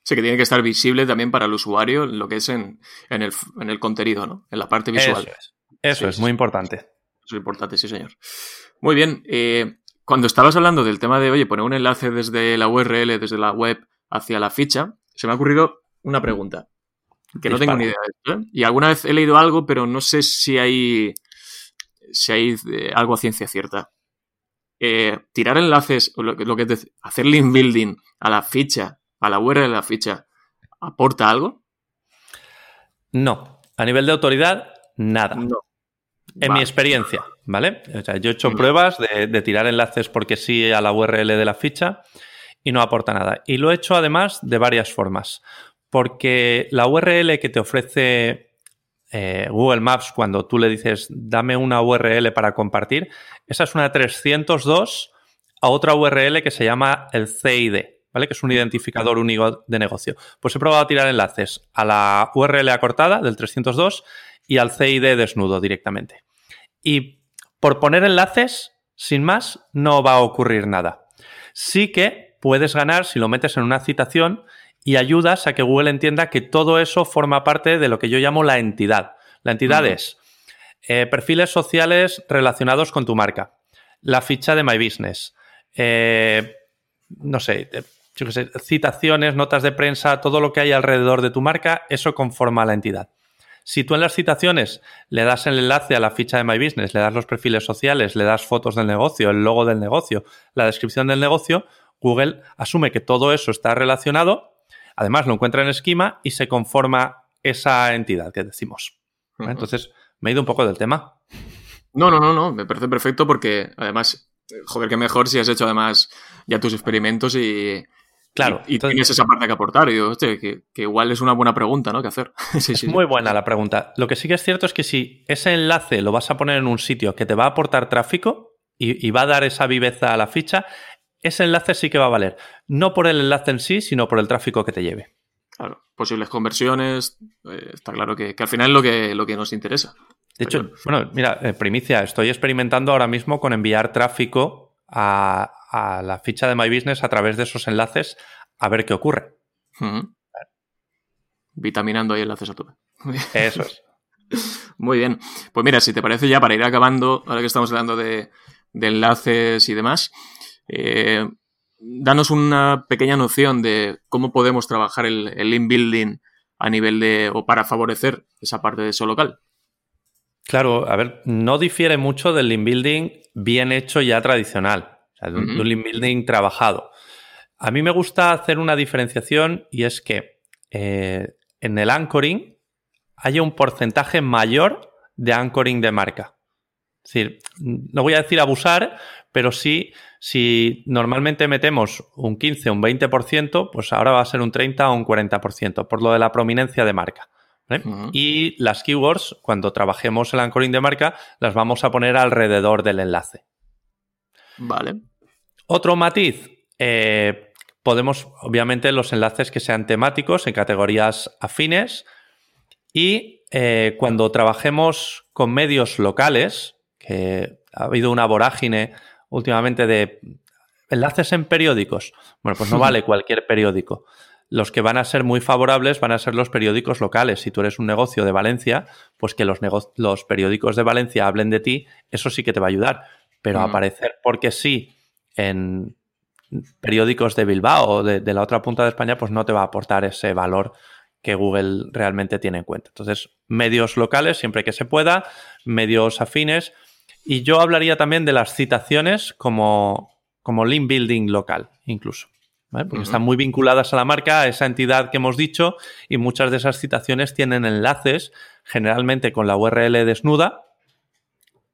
Sí, que tiene que estar visible también para el usuario lo que es en, el, contenido, ¿no? En la parte visual.
Eso es, Eso es muy importante.
Eso es importante, sí, señor. Muy bien. Eh, cuando estabas hablando del tema de, oye, poner un enlace desde la URL, desde la web hacia la ficha, se me ha ocurrido una pregunta que no tengo ni idea de esto. ¿eh? Y alguna vez he leído algo, pero no sé si hay, si hay eh, algo a ciencia cierta. Eh, tirar enlaces, lo, lo que es decir, hacer link building a la ficha, a la URL de la ficha, ¿aporta algo?
No. A nivel de autoridad, nada. No. En mi experiencia, ¿vale? O sea, yo he hecho pruebas de, de, tirar enlaces porque sí a la URL de la ficha y no aporta nada. Y lo he hecho además de varias formas porque la URL que te ofrece eh, Google Maps cuando tú le dices dame una URL para compartir, esa es una 302 a otra URL que se llama el CID, ¿vale? Que es un identificador único de negocio. Pues he probado a tirar enlaces a la URL acortada del 302 y al CID desnudo directamente. Y por poner enlaces, sin más, no va a ocurrir nada. Sí que puedes ganar si lo metes en una citación y ayudas a que Google entienda que todo eso forma parte de lo que yo llamo la entidad. La entidad es eh, perfiles sociales relacionados con tu marca, la ficha de My Business, eh, no sé, eh, yo qué sé, citaciones, notas de prensa, todo lo que hay alrededor de tu marca, eso conforma la entidad. Si tú en las citaciones le das el enlace a la ficha de My Business, le das los perfiles sociales, le das fotos del negocio, el logo del negocio, la descripción del negocio, Google asume que todo eso está relacionado Además, lo encuentra en esquema y se conforma esa entidad que decimos. Entonces, me he ido un poco del tema.
No, no, no, no, me parece perfecto porque además, joder, qué mejor si has hecho además ya tus experimentos y,
Claro.
Y, tienes esa parte que aportar. Y digo, hostia, que, igual es una buena pregunta, ¿no? Que hacer.
sí, es muy buena la pregunta. Lo que sí que es cierto es que si ese enlace lo vas a poner en un sitio que te va a aportar tráfico y, y va a dar esa viveza a la ficha, ese enlace sí que va a valer. No por el enlace en sí, sino por el tráfico que te lleve.
Claro, posibles conversiones, eh, está claro que, al final es lo que, lo que nos interesa.
De hecho, bueno, mira, eh, primicia, estoy experimentando ahora mismo con enviar tráfico a, la ficha de My Business a través de esos enlaces a ver qué ocurre.
Vitaminando ahí enlaces a tope.
Eso es.
Muy bien. Pues mira, si te parece ya para ir acabando, ahora que estamos hablando de, enlaces y demás. Eh, danos una pequeña noción de cómo podemos trabajar el, el link building a nivel de, o para favorecer esa parte de SEO local.
Claro, a ver, no difiere mucho del link building bien hecho ya tradicional, o sea, de, un, link building trabajado. A mí me gusta hacer una diferenciación y es que eh, en el anchoring haya un porcentaje mayor de anchoring de marca. Es decir, no voy a decir abusar, pero sí, si normalmente metemos un 15 o un 20%, pues ahora va a ser un 30 o un 40%, por lo de la prominencia de marca. Y las keywords, cuando trabajemos el anchoring de marca, las vamos a poner alrededor del enlace.
Vale.
Otro matiz, eh, podemos, obviamente, los enlaces que sean temáticos en categorías afines y eh, cuando trabajemos con medios locales, que ha habido una vorágine últimamente de enlaces en periódicos, bueno, pues no vale cualquier periódico los que van a ser muy favorables van a ser los periódicos locales. Si tú eres un negocio de Valencia, pues que los, los periódicos de Valencia hablen de ti, eso sí que te va a ayudar. Pero aparecer porque sí en periódicos de Bilbao o de, la otra punta de España, pues no te va a aportar ese valor que Google realmente tiene en cuenta. Entonces, medios locales siempre que se pueda, medios afines. Y yo hablaría también de las citaciones como, como link building local, incluso porque están muy vinculadas a la marca, a esa entidad que hemos dicho, y muchas de esas citaciones tienen enlaces, generalmente con la URL desnuda,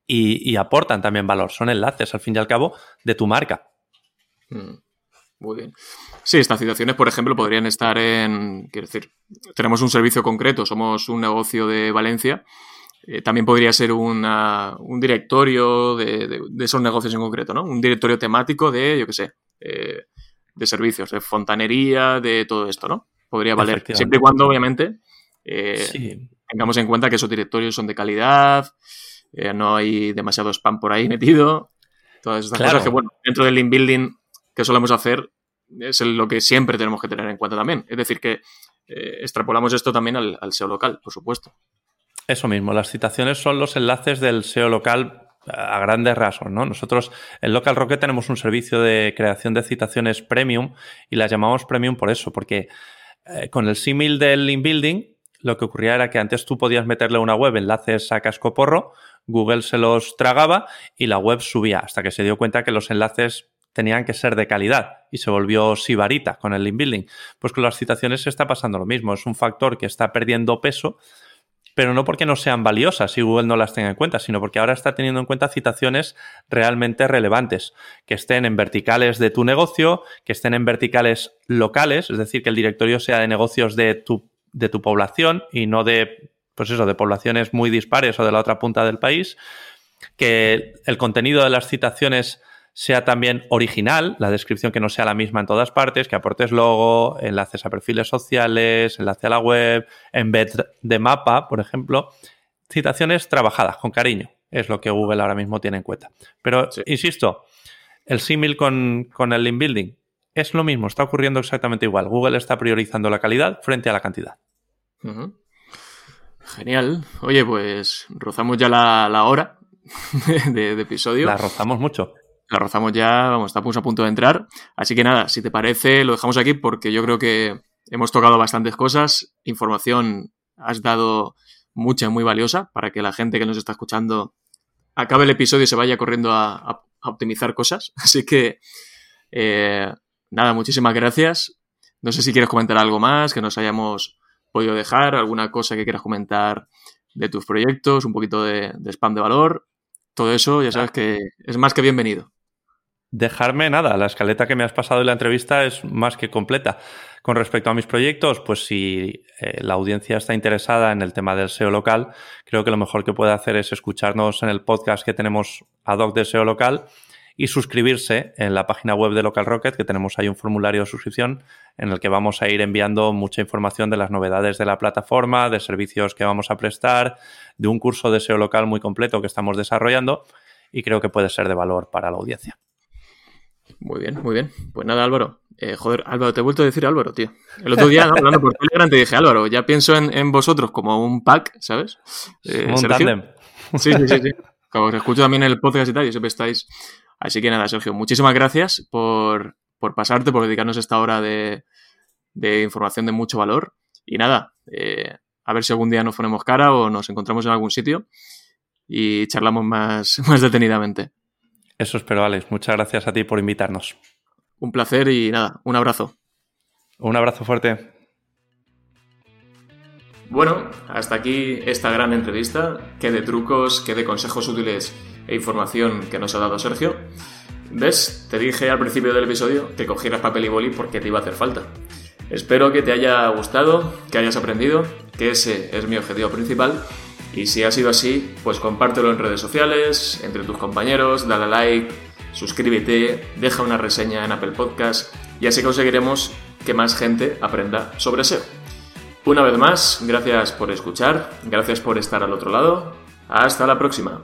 y, aportan también valor. Son enlaces, al fin y al cabo, de tu marca.
Mm, muy bien. Sí, estas citaciones, por ejemplo, podrían estar en. Quiero decir, tenemos un servicio concreto, somos un negocio de Valencia. Eh, también podría ser un directorio de, esos negocios en concreto, ¿no? Un directorio temático de, yo qué sé, eh, de servicios, de fontanería, de todo esto, ¿no? Podría valer. Siempre y cuando, obviamente, eh, tengamos en cuenta que esos directorios son de calidad, eh, no hay demasiado spam por ahí metido. Todas estas cosas que, bueno, dentro del link building que solemos hacer es lo que siempre tenemos que tener en cuenta también. Es decir, que eh, extrapolamos esto también al, al SEO local, por supuesto.
Eso mismo, las citaciones son los enlaces del SEO local a grandes rasgos, ¿no? Nosotros en Local Rocket tenemos un servicio de creación de citaciones premium y las llamamos premium por eso, porque eh, con el símil del link building lo que ocurría era que antes tú podías meterle a una web enlaces a casco porro, Google se los tragaba y la web subía hasta que se dio cuenta que los enlaces tenían que ser de calidad y se volvió sibarita con el link building. Pues con las citaciones se está pasando lo mismo, es un factor que está perdiendo peso pero no porque no sean valiosas y Google no las tenga en cuenta, sino porque ahora está teniendo en cuenta citaciones realmente relevantes, que estén en verticales de tu negocio, que estén en verticales locales, es decir, que el directorio sea de negocios de tu, de tu población y no de, pues eso, de poblaciones muy dispares o de la otra punta del país, que el contenido de las citaciones sea también original, la descripción que no sea la misma en todas partes, que aportes logo, enlaces a perfiles sociales, enlace a la web, embed de mapa, por ejemplo. Citaciones trabajadas, con cariño, es lo que Google ahora mismo tiene en cuenta. Pero, insisto, el símil con, el link building es lo mismo, está ocurriendo exactamente igual. Google está priorizando la calidad frente a la cantidad.
Genial. Oye, pues rozamos ya la, hora de, de, episodio.
La rozamos mucho
la rozamos ya, vamos, estamos a punto de entrar. Así que nada, si te parece, lo dejamos aquí porque yo creo que hemos tocado bastantes cosas. Información has dado mucha, muy valiosa para que la gente que nos está escuchando acabe el episodio y se vaya corriendo a, optimizar cosas. Así que, eh, nada, muchísimas gracias. No sé si quieres comentar algo más que nos hayamos podido dejar, alguna cosa que quieras comentar de tus proyectos, un poquito de spam de valor. Todo eso, ya sabes que es más que bienvenido
dejarme nada. La escaleta que me has pasado en la entrevista es más que completa. Con respecto a mis proyectos, pues si eh, la audiencia está interesada en el tema del SEO local, creo que lo mejor que puede hacer es escucharnos en el podcast que tenemos ad hoc de SEO local y suscribirse en la página web de Local Rocket, que tenemos ahí un formulario de suscripción en el que vamos a ir enviando mucha información de las novedades de la plataforma, de servicios que vamos a prestar, de un curso de SEO local muy completo que estamos desarrollando y creo que puede ser de valor para la audiencia.
Muy bien, muy bien. Pues nada, Álvaro. Eh, joder, Álvaro, te he vuelto a decir Álvaro, tío. El otro día, hablando por Telegram, te dije, Álvaro, ya pienso en, vosotros como un pack, ¿sabes?
Eh, un tandem.
Sí, sí, sí, sí. os escucho también el podcast y tal, y siempre estáis. Así que nada, Sergio, muchísimas gracias por, por pasarte, por dedicarnos esta hora de, de información de mucho valor. Y nada, eh, a ver si algún día nos ponemos cara o nos encontramos en algún sitio y charlamos más, más detenidamente.
Eso espero, Alex. Muchas gracias a ti por invitarnos.
Un placer y nada, un abrazo.
Un abrazo fuerte.
Bueno, hasta aquí esta gran entrevista. Qué de trucos, qué de consejos útiles e información que nos ha dado Sergio. ¿Ves? Te dije al principio del episodio que cogieras papel y boli porque te iba a hacer falta. Espero que te haya gustado, que hayas aprendido, que ese es mi objetivo principal. Y si ha sido así, pues compártelo en redes sociales, entre tus compañeros, dale a like, suscríbete, deja una reseña en Apple Podcast y así conseguiremos que más gente aprenda sobre SEO. Una vez más, gracias por escuchar, gracias por estar al otro lado. Hasta la próxima.